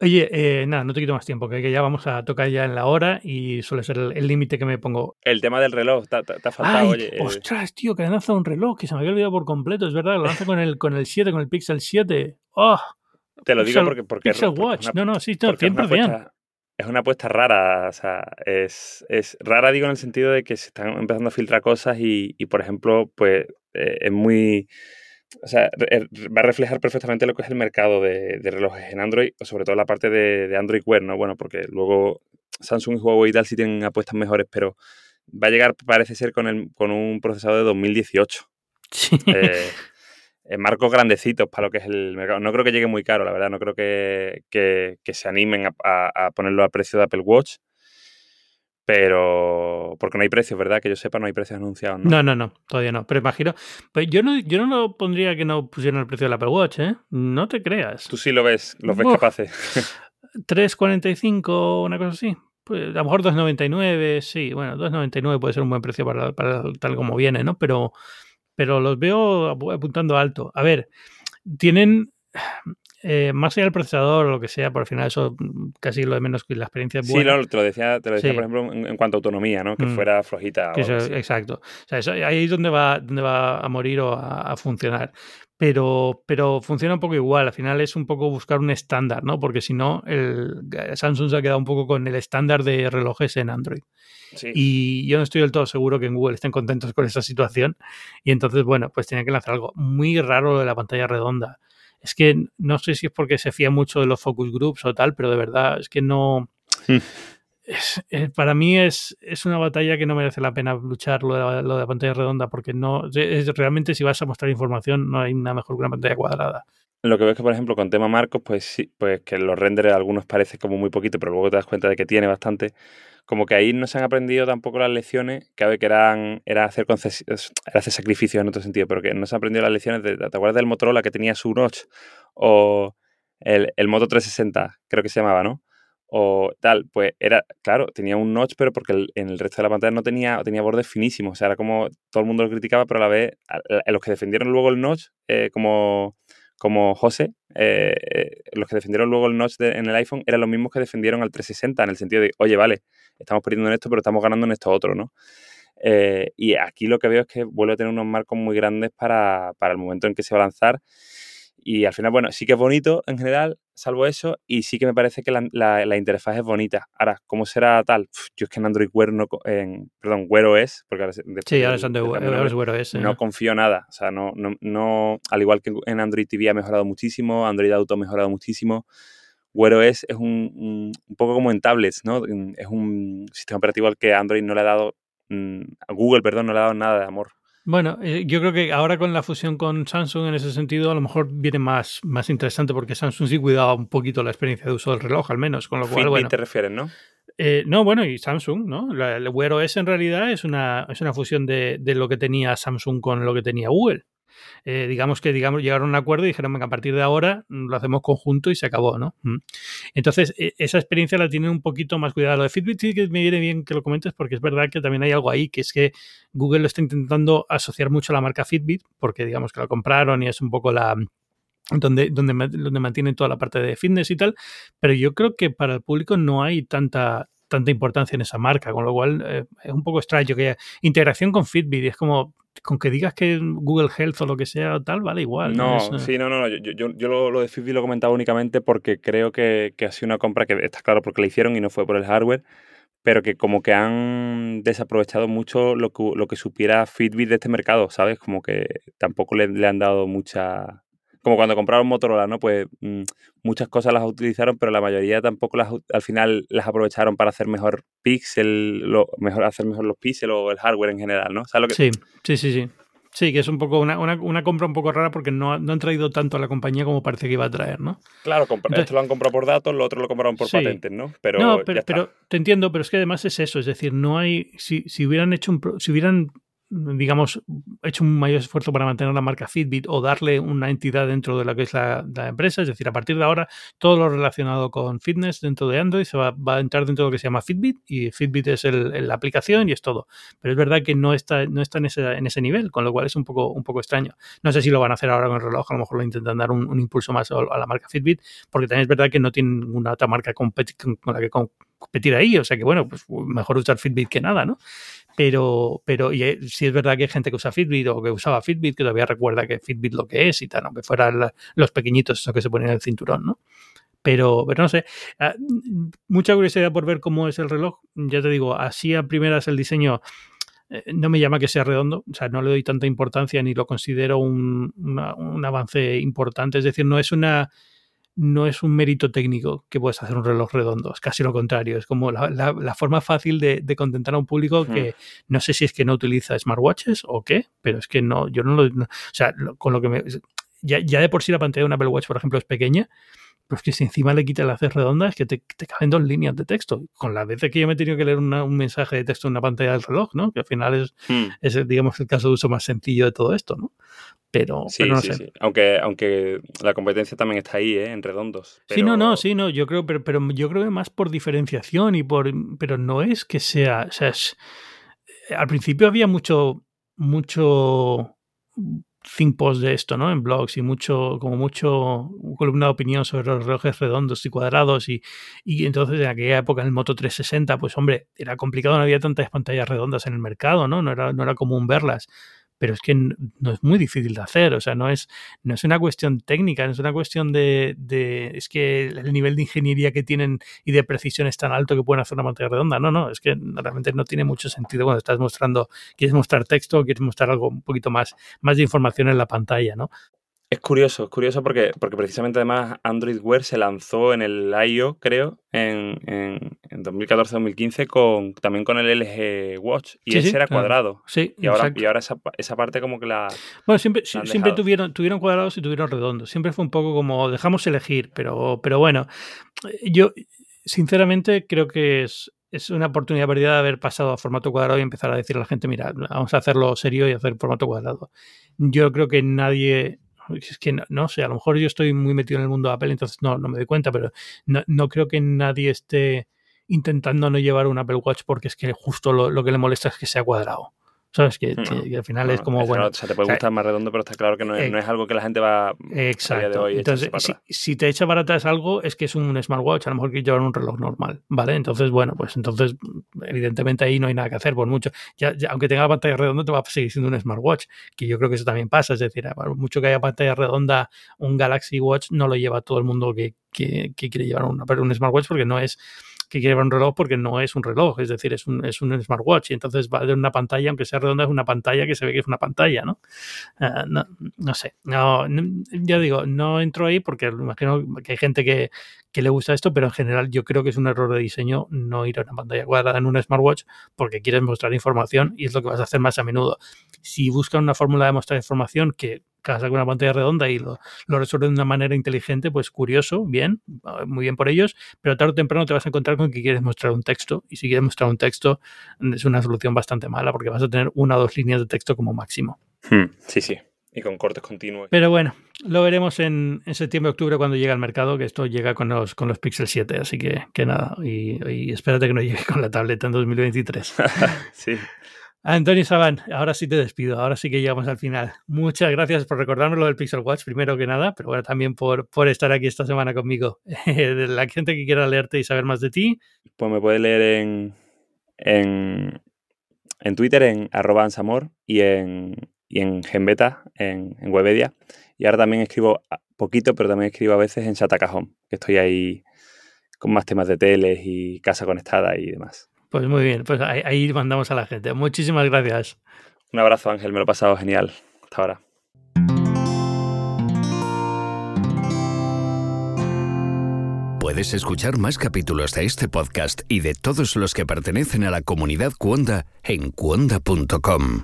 Oye, eh, nada, no te quito más tiempo, que, ya vamos a tocar ya en la hora y suele ser el límite que me pongo. El tema del reloj, te, ha faltado, oye. Eh. Ostras, tío, que lanza un reloj que se me había olvidado por completo, es verdad, lo lanza con el, con el 7, con el Pixel 7. ¡Oh! Te lo digo porque. porque Pixel Watch, no, no, sí, no, siempre bien. Es una apuesta rara, o sea, es, es, rara digo en el sentido de que se están empezando a filtrar cosas y, y por ejemplo, pues eh, es muy o sea, va a reflejar perfectamente lo que es el mercado de, relojes en Android, o sobre todo la parte de, Android Wear, ¿no? Bueno, porque luego Samsung y Huawei y tal sí tienen apuestas mejores, pero va a llegar, parece ser, con, el, con un procesador de 2018. Sí. Eh, marcos grandecitos para lo que es el mercado. No creo que llegue muy caro, la verdad. No creo que, se animen a, ponerlo a precio de Apple Watch. Pero. Porque no hay precios, ¿verdad? Que yo sepa, no hay precios anunciados. No, no, no, no todavía no. Pero imagino. Pues yo no, yo no lo pondría que no pusieran el precio del Apple Watch, ¿eh? No te creas. Tú sí lo ves, los ves capaces. 3.45, una cosa así. Pues a lo mejor 2.99, sí. Bueno, 2.99 puede ser un buen precio para, para tal como viene, ¿no? Pero, pero los veo apuntando alto. A ver, tienen eh, más allá del procesador o lo que sea, por el final eso mm, casi lo de menos que la experiencia es buena. Sí, no, te lo decía, te lo decía por ejemplo, en, cuanto a autonomía, ¿no? Que mm. fuera flojita. exacto. O sea, ahí es donde va, donde va a morir o a, funcionar. pero, pero funciona un poco igual. Al final es un poco buscar un estándar, ¿no? Porque si no, el Samsung se ha quedado un poco con el estándar de relojes en Android. Y yo no estoy del todo seguro que en Google estén contentos con esa situación. Y entonces, bueno, pues tienen que lanzar algo muy raro lo de la pantalla redonda. Es que no sé si es porque se fía mucho de los focus groups o tal, pero de verdad es que no. Hmm. Eh, para mí es, es, una batalla que no merece la pena luchar lo de, la, pantalla redonda, porque no es, realmente si vas a mostrar información no hay nada mejor que una pantalla cuadrada. Lo que ves que, por ejemplo, con tema marcos, pues sí, pues que los renders algunos parece como muy poquito, pero luego te das cuenta de que tiene bastante como que ahí no se han aprendido tampoco las lecciones, que, que eran, era hacer, era hacer sacrificios en otro sentido, pero que no se han aprendido las lecciones, de, ¿te acuerdas del Motorola que tenía su notch? O el, el Moto 360, creo que se llamaba, ¿no? O tal, pues era, claro, tenía un notch, pero porque en el resto de la pantalla no tenía, tenía bordes finísimos, o sea, era como todo el mundo lo criticaba, pero a la vez, a, los que defendieron luego el notch, eh, como como José, eh, eh, los que defendieron luego el notch en el iPhone eran los mismos que defendieron al 360, en el sentido de, oye, vale, estamos perdiendo en esto, pero estamos ganando en esto otro, ¿no? Eh, y aquí lo que veo es que vuelve a tener unos marcos muy grandes para, para el momento en que se va a lanzar y al final, bueno, sí que es bonito en general, salvo eso, y sí que me parece que la, la, interfaz es bonita. Ahora, ¿cómo será tal? yo es que en Android Wear no, en, perdón, Wear OS, porque ahora, sí, ahora es Android Wear OS. No confío nada, o sea, no, no, no, al igual que en Android TV ha mejorado muchísimo, Android Auto ha mejorado muchísimo, Wear OS es un, un, poco como en tablets, ¿no? Es un sistema operativo al que Android no le ha dado, mm, a Google, perdón, no le ha dado nada de amor. Bueno, eh, yo creo que ahora con la fusión con Samsung en ese sentido a lo mejor viene más, más interesante porque Samsung sí cuidaba un poquito la experiencia de uso del reloj al menos, con lo cual, bueno, te refieres, ¿no? Eh, no, bueno, y Samsung, ¿no? el Wear OS en realidad es una, es una fusión de, de, lo que tenía Samsung con lo que tenía Google. Eh, digamos que digamos, llegaron a un acuerdo y dijeron, que a partir de ahora lo hacemos conjunto y se acabó, ¿no? Mm. Entonces, e, esa experiencia la tienen un poquito más cuidada. Lo de Fitbit sí que me viene bien que lo comentes porque es verdad que también hay algo ahí, que es que Google lo está intentando asociar mucho a la marca Fitbit, porque digamos que lo compraron y es un poco la, donde, donde, donde mantienen toda la parte de fitness y tal, pero yo creo que para el público no hay tanta tanta importancia en esa marca, con lo cual eh, es un poco extraño que haya integración con Fitbit, es como, con que digas que Google Health o lo que sea o tal, vale igual. No, sí, no, no, Yo, yo, yo lo, lo, de Fitbit lo comentaba únicamente porque creo que, que ha sido una compra que está claro porque la hicieron y no fue por el hardware, pero que como que han desaprovechado mucho lo que, lo que supiera Fitbit de este mercado, ¿sabes? Como que tampoco le, le han dado mucha como cuando compraron Motorola, ¿no? Pues mm, muchas cosas las utilizaron, pero la mayoría tampoco las al final las aprovecharon para hacer mejor pixel, lo, mejor hacer mejor los píxeles o el hardware en general, ¿no? lo que... Sí, sí, sí, sí. Sí, que es un poco una, una, compra un poco rara porque no, no, han traído tanto a la compañía como parece que iba a traer, ¿no? Claro, esto lo han comprado por datos, lo otro lo compraron por patentes, ¿no? Pero, no, pero, pero, te entiendo, pero es que además es eso, es decir, no hay, si, si hubieran hecho un, si hubieran digamos, hecho un mayor esfuerzo para mantener la marca Fitbit o darle una entidad dentro de lo que es la, empresa. Es decir, a partir de ahora, todo lo relacionado con fitness dentro de Android se va, a entrar dentro de lo que se llama Fitbit y Fitbit es el, la aplicación y es todo. Pero es verdad que no está, no está en, ese, en ese nivel, con lo cual es un poco, un poco extraño. No sé si lo van a hacer ahora con el reloj, a lo mejor lo intentan dar un, impulso más a, la marca Fitbit, porque también es verdad que no tienen ninguna otra marca con la que competir ahí. O sea que, bueno, pues mejor usar Fitbit que nada, ¿no? Pero, pero y eh, si es verdad que hay gente que usa Fitbit o que usaba Fitbit, que todavía recuerda que Fitbit lo que es y tal, aunque fueran los pequeñitos esos que se ponen en el cinturón, ¿no? Pero, pero no sé, ah, mucha curiosidad por ver cómo es el reloj. Ya te digo, así a primeras el diseño eh, no me llama que sea redondo, o sea, no le doy tanta importancia ni lo considero un, un avance importante. Es decir, no es una no es un mérito técnico que puedes hacer un reloj redondo, es casi lo contrario, es como la, forma fácil de, contentar a un público que no sé si es que no utiliza smartwatches o qué, pero es que no, yo no lo... o sea, con lo que me... Ya, ya, de por sí la pantalla de un Apple Watch, por ejemplo, es pequeña, pero es que si encima le quita la hacer redonda es que te, te, caben dos líneas de texto. Con la vez que yo me he tenido que leer un mensaje de texto en una pantalla del reloj, ¿no? Que al final es, hmm. es, digamos, el caso de uso más sencillo de todo esto, ¿no? Pero, sí, no sí, Sí. Aunque, aunque la competencia también está ahí, ¿eh? En redondos. Sí, no, no, sí, no. Yo creo, pero, pero yo creo que más por diferenciación y por. Pero no es que sea. O sea, al principio había mucho. mucho think post de esto, ¿no? En blogs y mucho, como mucho columna de opinión sobre los relojes redondos y cuadrados y, y entonces en aquella época en el Moto 360, pues hombre, era complicado, no había tantas pantallas redondas en el mercado, ¿no? No era, no era común verlas pero es que no es muy difícil de hacer, o sea, no es, no es una cuestión técnica, no es una cuestión de, de, es que el nivel de ingeniería que tienen y de precisión es tan alto que pueden hacer una pantalla redonda, no, no, es que realmente no tiene mucho sentido cuando estás mostrando, quieres mostrar texto, quieres mostrar algo un poquito más, más de información en la pantalla, ¿no? Es curioso, es curioso porque, porque precisamente además Android Wear se lanzó en el I.O., creo, en, en, 2014-2015 con, también con el LG Watch y ese era cuadrado. Sí, y ahora, y ahora esa, esa, parte como que la... Bueno, siempre, siempre tuvieron, tuvieron cuadrados y tuvieron redondos. Siempre fue un poco como dejamos elegir, pero, pero bueno, yo sinceramente creo que es, es una oportunidad perdida de haber pasado a formato cuadrado y empezar a decir a la gente, mira, vamos a hacerlo serio y hacer formato cuadrado. Yo creo que nadie es que no, sé, a lo mejor yo estoy muy metido en el mundo de Apple, entonces no, no me doy cuenta, pero no, no creo que nadie esté intentando no llevar un Apple Watch porque es que justo lo, lo que le molesta es que sea cuadrado. ¿Sabes? Que, que, al final es como, bueno... o sea, te puede gustar más redondo, pero está claro que no es, no es algo que la gente va exacto. a día de hoy. Entonces, si, si, te echa para atrás algo, es que es un smartwatch, a lo mejor que llevar un reloj normal, ¿vale? Entonces, bueno, pues entonces, evidentemente ahí no hay nada que hacer, por mucho. Ya, ya, aunque tenga la pantalla redonda, te va a seguir siendo un smartwatch, que yo creo que eso también pasa, es decir, por mucho que haya pantalla redonda, un Galaxy Watch no lo lleva todo el mundo que, que, que quiere llevar un, un smartwatch porque no es que quiere un reloj porque no es un reloj, es decir, es un, es un smartwatch y entonces va de una pantalla, aunque sea redonda, es una pantalla que se ve que es una pantalla, ¿no? Uh, no, no, sé, no, ya digo, no entro ahí porque imagino que hay gente que, que le gusta esto, pero en general yo creo que es un error de diseño no ir a una pantalla cuadrada en un smartwatch porque quieres mostrar información y es lo que vas a hacer más a menudo. Si buscan una fórmula de mostrar información que saca una pantalla redonda y lo, lo resuelve de una manera inteligente, pues curioso, bien, muy bien por ellos, pero tarde o temprano te vas a encontrar con que quieres mostrar un texto y si quieres mostrar un texto es una solución bastante mala porque vas a tener una o dos líneas de texto como máximo. Hmm, sí, sí. Y con cortes continuos. Pero bueno, lo veremos en, en septiembre-octubre cuando llegue al mercado, que esto llega con los, con los Pixel 7, así que, que nada, y, y espérate que no llegue con la tableta en 2023. sí. Antonio Saban, ahora sí te despido, ahora sí que llegamos al final. Muchas gracias por recordarme lo del Pixel Watch, primero que nada, pero bueno, también por, por estar aquí esta semana conmigo. la gente que quiera leerte y saber más de ti. Pues me puede leer en, en, en Twitter, en ansamor y en, y en Genbeta, en, en Webedia. Y ahora también escribo poquito, pero también escribo a veces en Chatacajón, que estoy ahí con más temas de teles y casa conectada y demás. Pues muy bien, pues ahí, ahí, mandamos a la gente. Muchísimas gracias. Un abrazo Ángel, me lo he pasado genial. Hasta ahora. Puedes escuchar más capítulos de este podcast y de todos los que pertenecen a la comunidad Cuonda en cuonda.com.